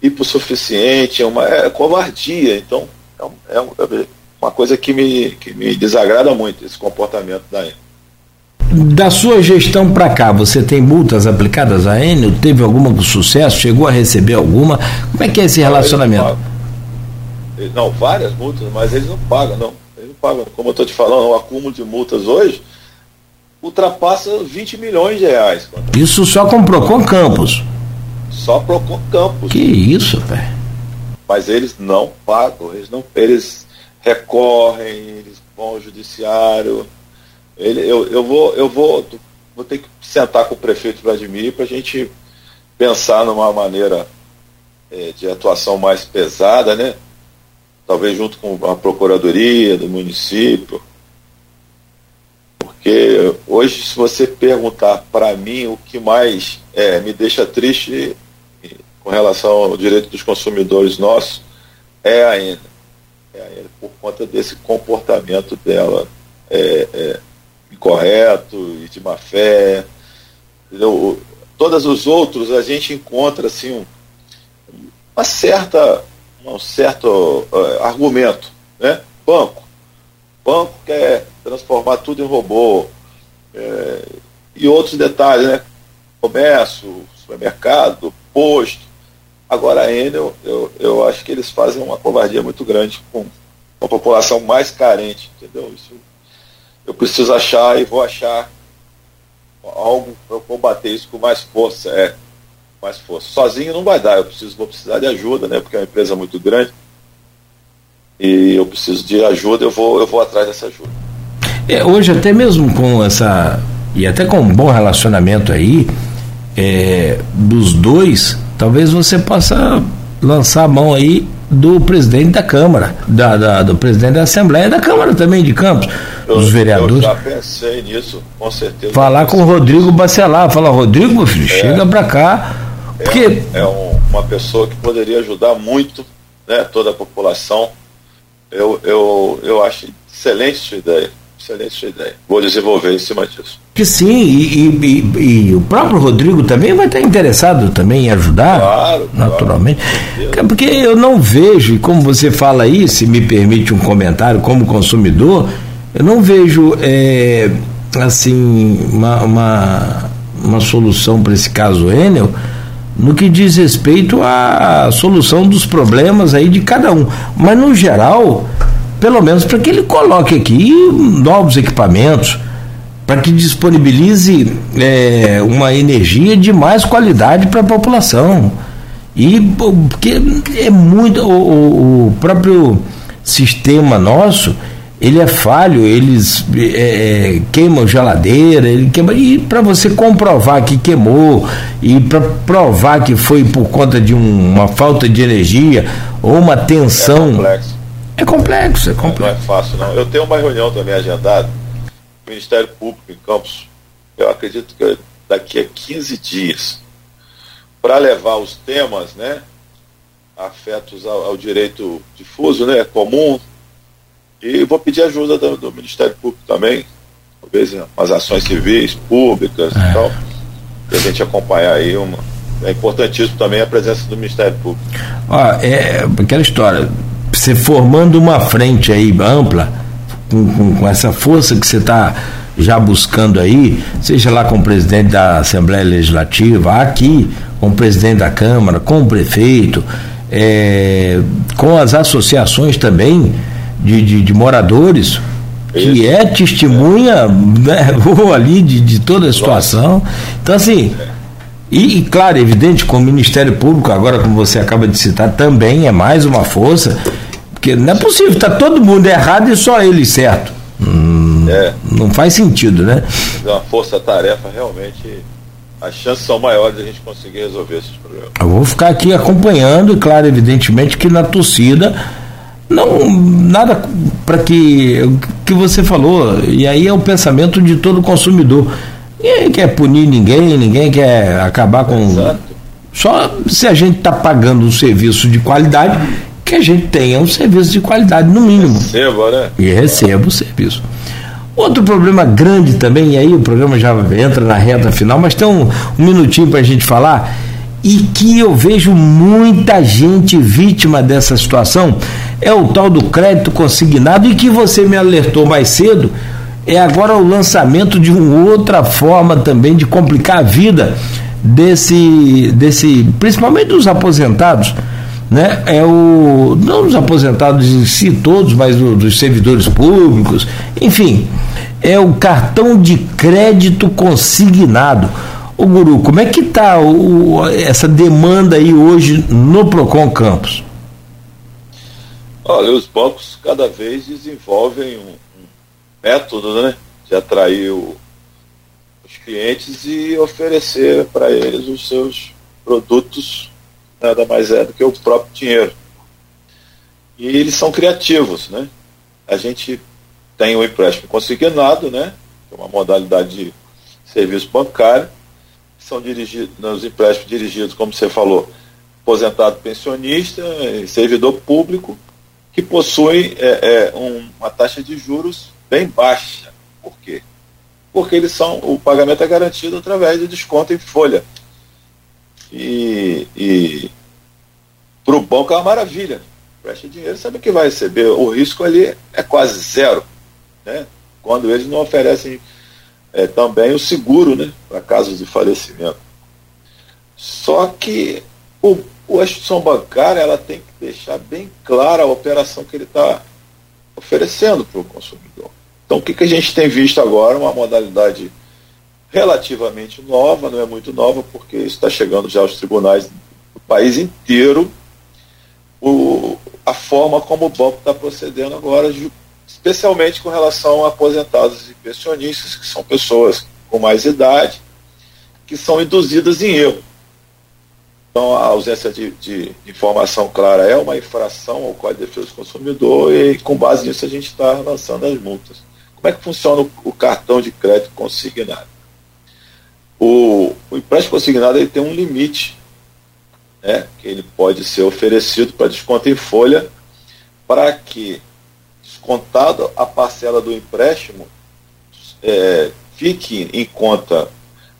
[SPEAKER 3] hipossuficiente, é uma é covardia. Então, é, é, é uma coisa que me, que me desagrada muito, esse comportamento da Enel.
[SPEAKER 2] Da sua gestão para cá, você tem multas aplicadas à Enel? Teve alguma com sucesso? Chegou a receber alguma? Como é que é esse relacionamento?
[SPEAKER 3] Não, várias multas, mas eles não pagam, não. Eles não pagam. Como eu estou te falando, o acúmulo de multas hoje ultrapassa 20 milhões de reais.
[SPEAKER 2] Isso só com Procon Campos.
[SPEAKER 3] Só Procon Campos.
[SPEAKER 2] Que isso, velho.
[SPEAKER 3] Mas eles não pagam, eles não, eles recorrem, eles vão ao judiciário ele, eu, eu, vou, eu vou, vou ter que sentar com o prefeito Vladimir para a gente pensar numa maneira é, de atuação mais pesada, né? Talvez junto com a procuradoria do município. Porque hoje, se você perguntar para mim o que mais é, me deixa triste com relação ao direito dos consumidores nossos, é a ENA. É a ENA por conta desse comportamento dela. É, é, incorreto e de má fé. Entendeu? Todos os outros a gente encontra assim um, uma certa, um certo uh, argumento. Né? Banco. Banco quer transformar tudo em robô. É, e outros detalhes, né? Comércio, supermercado, posto. Agora a Enel, eu, eu acho que eles fazem uma covardia muito grande com a população mais carente, entendeu? Isso, eu preciso achar e vou achar algo para combater isso com mais força, é, mais força. Sozinho não vai dar, eu preciso, vou precisar de ajuda, né? Porque é uma empresa muito grande e eu preciso de ajuda, eu vou, eu vou atrás dessa ajuda.
[SPEAKER 2] É, hoje até mesmo com essa e até com um bom relacionamento aí é, dos dois, talvez você possa lançar a mão aí do presidente da Câmara, da, da, do presidente da Assembleia da Câmara também de Campos, eu, dos vereadores. Eu
[SPEAKER 3] já pensei nisso, com certeza.
[SPEAKER 2] Falar com o Rodrigo Bacelar, falar, Rodrigo, meu filho, é, chega para cá.
[SPEAKER 3] É, porque... é um, uma pessoa que poderia ajudar muito né, toda a população. Eu, eu, eu acho excelente sua ideia. Excelente sua ideia. Vou desenvolver em cima disso.
[SPEAKER 2] Que sim, e, e, e, e, o próprio Rodrigo também vai estar interessado também em ajudar, claro, naturalmente. Claro. Porque eu não vejo, e como você fala aí, se me permite um comentário como consumidor, eu não vejo é, assim uma, uma, uma solução para esse caso Enel no que diz respeito à solução dos problemas aí de cada um. Mas no geral, pelo menos para que ele coloque aqui novos equipamentos, para que disponibilize é, uma energia de mais qualidade para a população. E porque é muito o, o, próprio sistema nosso ele é falho, eles é, é queimam geladeira, ele queima, e para você comprovar que queimou e para provar que foi por conta de um, uma falta de energia ou uma tensão é é complexo, é complexo.
[SPEAKER 3] Não é fácil, não. Eu tenho uma reunião também agendada o Ministério Público em Campos, eu acredito que daqui a 15 dias, para levar os temas, né, afetos ao, ao, direito difuso, né, comum, e vou pedir ajuda do, do Ministério Público também, talvez umas ações civis, públicas é. e tal, e a gente acompanhar aí uma. É importantíssimo também a presença do Ministério Público.
[SPEAKER 2] Ah, é aquela história, você formando uma frente aí ampla, com, com, com essa força que você está já buscando aí, seja lá com o presidente da Assembleia Legislativa, aqui, com o presidente da Câmara, com o prefeito, é, com as associações também de, de, de moradores, que é testemunha né, ali de, de toda a situação. Então, assim, e, e, claro, evidente, com o Ministério Público, agora, como você acaba de citar, também é mais uma força porque não é possível, está todo mundo errado e só ele certo. Hum, é. Não faz sentido, né?
[SPEAKER 3] É uma força-tarefa, realmente, as chances são maiores de a gente conseguir resolver esses problemas.
[SPEAKER 2] Eu vou ficar aqui acompanhando, e claro, evidentemente que na torcida não nada para que que você falou e aí é o pensamento de todo consumidor ninguém quer punir ninguém ninguém quer acabar com Exato. só se a gente está pagando um serviço de qualidade que a gente tenha um serviço de qualidade, no mínimo.
[SPEAKER 3] Receba, né?
[SPEAKER 2] E receba o serviço. Outro problema grande também, e aí o programa já entra na reta final, mas tem um, um minutinho para a gente falar, e que eu vejo muita gente vítima dessa situação, é o tal do crédito consignado, e que você me alertou mais cedo, é agora o lançamento de uma outra forma também de complicar a vida desse, desse principalmente dos aposentados né, é o não os aposentados em si todos, mas dos servidores públicos, enfim, é o cartão de crédito consignado. O Guru, como é que está essa demanda aí hoje no Procon Campos?
[SPEAKER 3] Olha, os bancos cada vez desenvolvem um, um método né, de atrair o, os clientes e oferecer para eles os seus produtos nada mais é do que o próprio dinheiro. E eles são criativos, né? A gente tem o empréstimo consignado, né? Que é uma modalidade de serviço bancário. São dirigidos, os empréstimos dirigidos, como você falou, aposentado pensionista, servidor público, que possui é, é, um, uma taxa de juros bem baixa. Por quê? Porque eles são, o pagamento é garantido através de desconto em folha. E, e para o banco é uma maravilha. Preste dinheiro, sabe que vai receber. O risco ali é quase zero. Né? quando eles não oferecem é, também o seguro né, para casos de falecimento. Só que o, a instituição bancária ela tem que deixar bem clara a operação que ele está oferecendo para o consumidor. Então, o que, que a gente tem visto agora? Uma modalidade relativamente nova, não é muito nova, porque está chegando já aos tribunais do país inteiro o, a forma como o banco está procedendo agora, especialmente com relação a aposentados e pensionistas, que são pessoas com mais idade, que são induzidas em erro. Então, a ausência de, de, informação clara é uma infração ao Código de Defesa do Consumidor e, com base nisso, a gente está lançando as multas. Como é que funciona o, o cartão de crédito consignado? O, o, empréstimo consignado ele tem um limite, né, que ele pode ser oferecido para desconto em folha, para que, descontado a parcela do empréstimo, é, fique em conta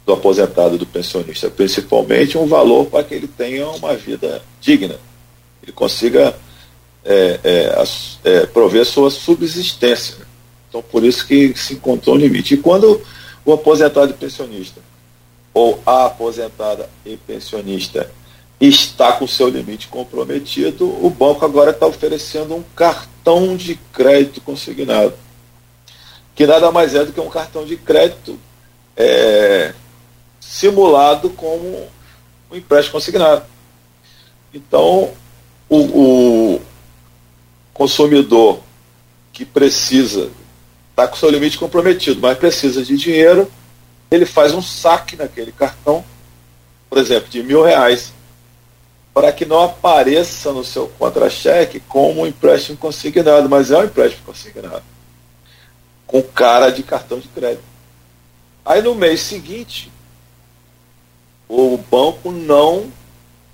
[SPEAKER 3] do aposentado e do pensionista, principalmente um valor para que ele tenha uma vida digna, ele consiga é, é, é, prover sua subsistência. Então, por isso que se encontrou um limite. E quando o aposentado e pensionista, ou a aposentada e pensionista, está com seu limite comprometido, o banco agora está oferecendo um cartão de crédito consignado, que nada mais é do que um cartão de crédito é, simulado como um empréstimo consignado. Então, o, o consumidor que precisa, está com seu limite comprometido, mas precisa de dinheiro, ele faz um saque naquele cartão, por exemplo, de mil reais, para que não apareça no seu contra-cheque como um empréstimo consignado, mas é um empréstimo consignado, com cara de cartão de crédito. Aí no mês seguinte, o banco não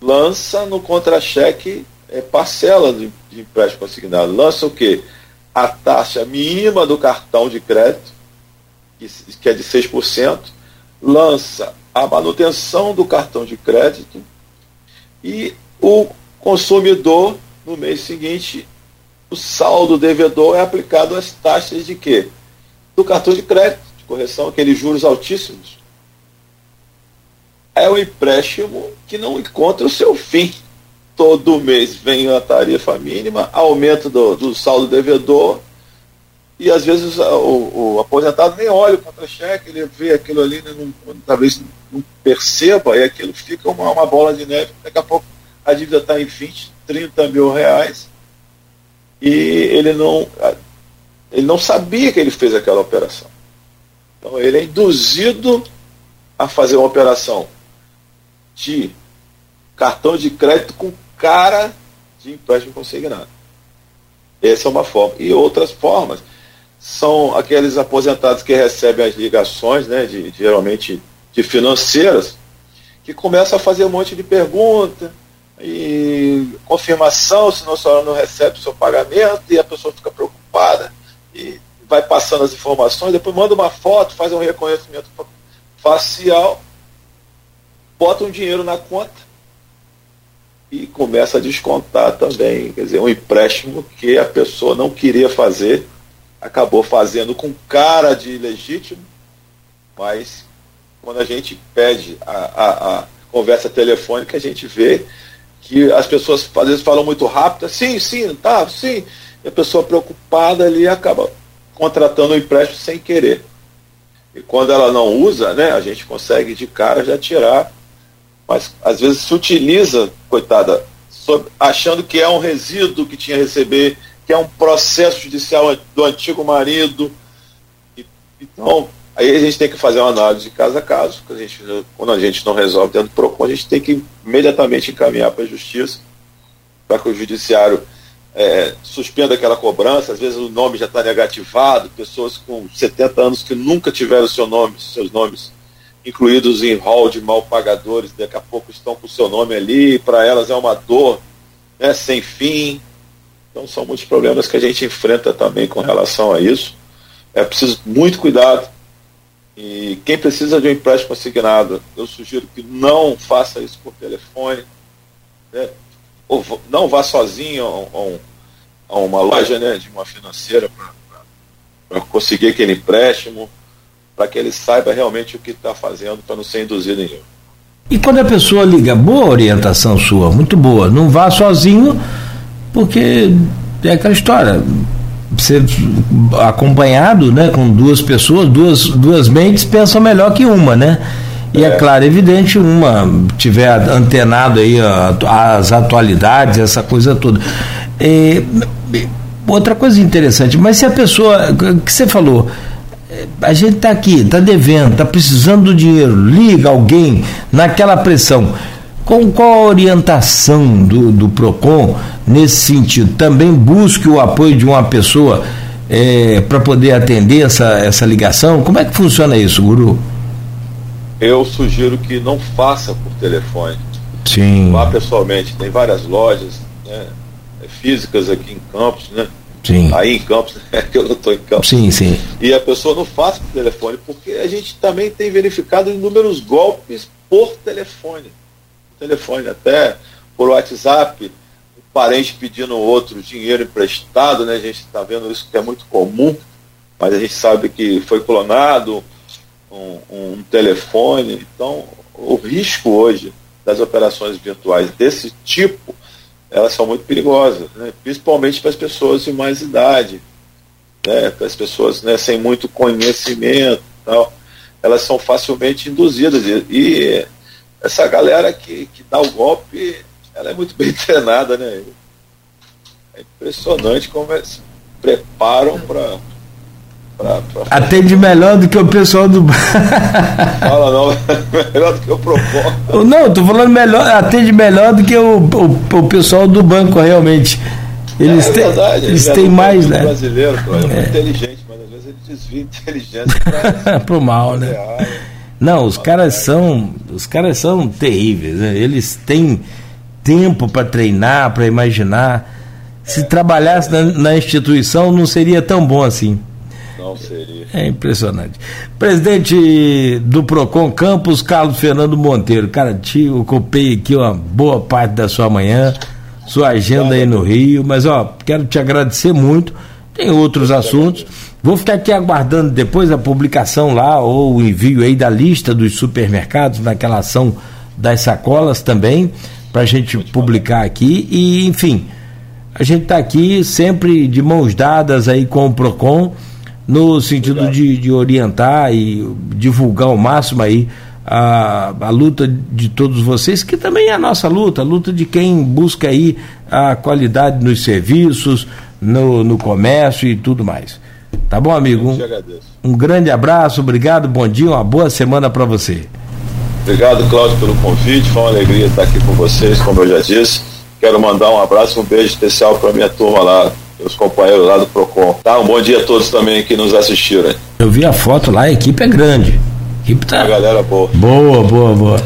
[SPEAKER 3] lança no contra-cheque é, parcela de, de empréstimo consignado. Lança o quê? A taxa mínima do cartão de crédito, que, é de 6%, lança a manutenção do cartão de crédito e o consumidor, no mês seguinte, o saldo devedor é aplicado às taxas de quê? Do cartão de crédito, de correção, aqueles juros altíssimos é um empréstimo que não encontra o seu fim. Todo mês vem a tarifa mínima, aumento do, do saldo devedor, e às vezes o, o aposentado nem olha o contra-cheque, ele vê aquilo ali, né, não, talvez não perceba, e aquilo fica uma, uma bola de neve. Daqui a pouco a dívida está em 20, 30 mil reais, e ele não, ele não sabia que ele fez aquela operação. Então ele é induzido a fazer uma operação de cartão de crédito com cara de empréstimo consignado. Essa é uma forma. E outras formas são aqueles aposentados que recebem as ligações, né, de, geralmente de financeiras, que começam a fazer um monte de pergunta e confirmação se a senhora não recebe o seu pagamento e a pessoa fica preocupada e vai passando as informações, depois manda uma foto, faz um reconhecimento facial bota um dinheiro na conta e começa a descontar também, quer dizer, um empréstimo que a pessoa não queria fazer, acabou fazendo com cara de legítimo, mas quando a gente pede a, a, a conversa telefônica, a gente vê que as pessoas às vezes falam muito rápido, sim, sim, tá, sim, e a pessoa preocupada ali acaba contratando um empréstimo sem querer. E quando ela não usa, né, a gente consegue de cara já tirar mas às vezes se utiliza, coitada, achando que é um resíduo que tinha receber, que é um processo judicial do antigo marido. Então, aí a gente tem que fazer uma análise de caso a caso, a gente, quando a gente não resolve dentro do PROCON, a gente tem que imediatamente encaminhar para a justiça, para que o judiciário é, suspenda aquela cobrança, às vezes o nome já está negativado, pessoas com 70 anos que nunca tiveram seu nome, seus nomes incluídos em hall de mal pagadores, daqui a pouco estão com o seu nome ali, para elas é uma dor né, sem fim. Então são muitos problemas que a gente enfrenta também com relação a isso. É preciso muito cuidado. E quem precisa de um empréstimo assignado, eu sugiro que não faça isso por telefone. Né? Ou não vá sozinho a, a, a uma loja né, de uma financeira para para conseguir aquele empréstimo, para que ele saiba realmente o que está fazendo para não ser induzido em erro.
[SPEAKER 2] E quando a pessoa liga, boa orientação sua, muito boa, não vá sozinho, porque é aquela história, ser acompanhado né, com duas pessoas, duas, duas mentes pensam melhor que uma, né? E é, é claro, evidente, uma tiver antenado aí as atualidades, essa coisa toda. É, outra coisa interessante, mas se a pessoa, que você falou, a gente está aqui, está devendo, está precisando do dinheiro, liga alguém naquela pressão. Com qual a orientação do, do PROCON nesse sentido? Também busque o apoio de uma pessoa é, para poder atender essa, essa ligação? Como é que funciona isso, Guru?
[SPEAKER 3] Eu sugiro que não faça por telefone.
[SPEAKER 2] Sim.
[SPEAKER 3] Vá pessoalmente. Tem várias lojas né, físicas aqui em Campos, né?
[SPEAKER 2] Sim.
[SPEAKER 3] Aí em Campos, é que eu não estou em Campos.
[SPEAKER 2] Sim, sim.
[SPEAKER 3] E a pessoa não faz por telefone, porque a gente também tem verificado inúmeros golpes por telefone. Telefone, até por WhatsApp, um parente pedindo outro dinheiro emprestado, né? A gente está vendo isso que é muito comum, mas a gente sabe que foi clonado um, um telefone. Então, o risco hoje das operações virtuais desse tipo elas são muito perigosas, né? principalmente para as pessoas de mais idade, né? para as pessoas né, sem muito conhecimento tal. Elas são facilmente induzidas. E, e essa galera que, que dá o golpe, ela é muito bem treinada, né? É impressionante como eles se preparam para
[SPEAKER 2] Pra, pra... Atende melhor do que o pessoal do
[SPEAKER 3] Fala não, melhor do que o Procon.
[SPEAKER 2] Não, tô falando melhor, atende melhor do que o, o, o pessoal do banco realmente. Eles é, têm, verdade, eles é têm mais, né?
[SPEAKER 3] brasileiro, é muito é. inteligente, mas às vezes ele desvia inteligência
[SPEAKER 2] para o mal, né? Não, os caras são, os caras são terríveis, né? Eles têm tempo para treinar, para imaginar. Se trabalhasse na, na instituição, não seria tão bom assim.
[SPEAKER 3] Não seria. É
[SPEAKER 2] impressionante. Presidente do PROCON Campos, Carlos Fernando Monteiro. Cara, te ocupei aqui uma boa parte da sua manhã, sua agenda aí no Rio, mas ó, quero te agradecer muito. Tem outros assuntos. Vou ficar aqui aguardando depois a publicação lá, ou o envio aí da lista dos supermercados, naquela ação das sacolas também, para a gente publicar aqui. E, enfim, a gente está aqui sempre de mãos dadas aí com o PROCON no sentido de, de, orientar e divulgar ao máximo aí a, a luta de todos vocês, que também é a nossa luta, a luta de quem busca aí a qualidade nos serviços, no, no comércio e tudo mais. Tá bom, amigo? Um, um grande abraço, obrigado, bom dia, uma boa semana para você.
[SPEAKER 3] Obrigado, Cláudio, pelo convite. Foi uma alegria estar aqui com vocês, como eu já disse. Quero mandar um abraço, um beijo especial para minha turma lá os companheiros lá do PROCON. Tá? Um bom dia a todos também que nos assistiram.
[SPEAKER 2] Eu vi a foto lá, a equipe é grande. A equipe tá.
[SPEAKER 3] A galera boa.
[SPEAKER 2] Boa, boa, boa.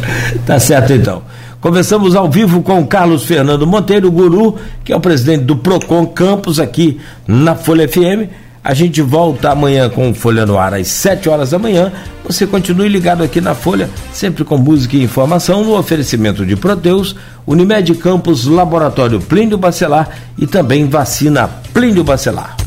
[SPEAKER 2] Tá certo então. Conversamos ao vivo com o Carlos Fernando Monteiro, o guru, que é o presidente do PROCON Campus aqui na Folha FM. A gente volta amanhã com Folha no Ar às 7 horas da manhã. Você continue ligado aqui na Folha, sempre com música e informação, no oferecimento de Proteus, Unimed Campos, Laboratório Plínio Bacelar e também vacina Plínio Bacelar.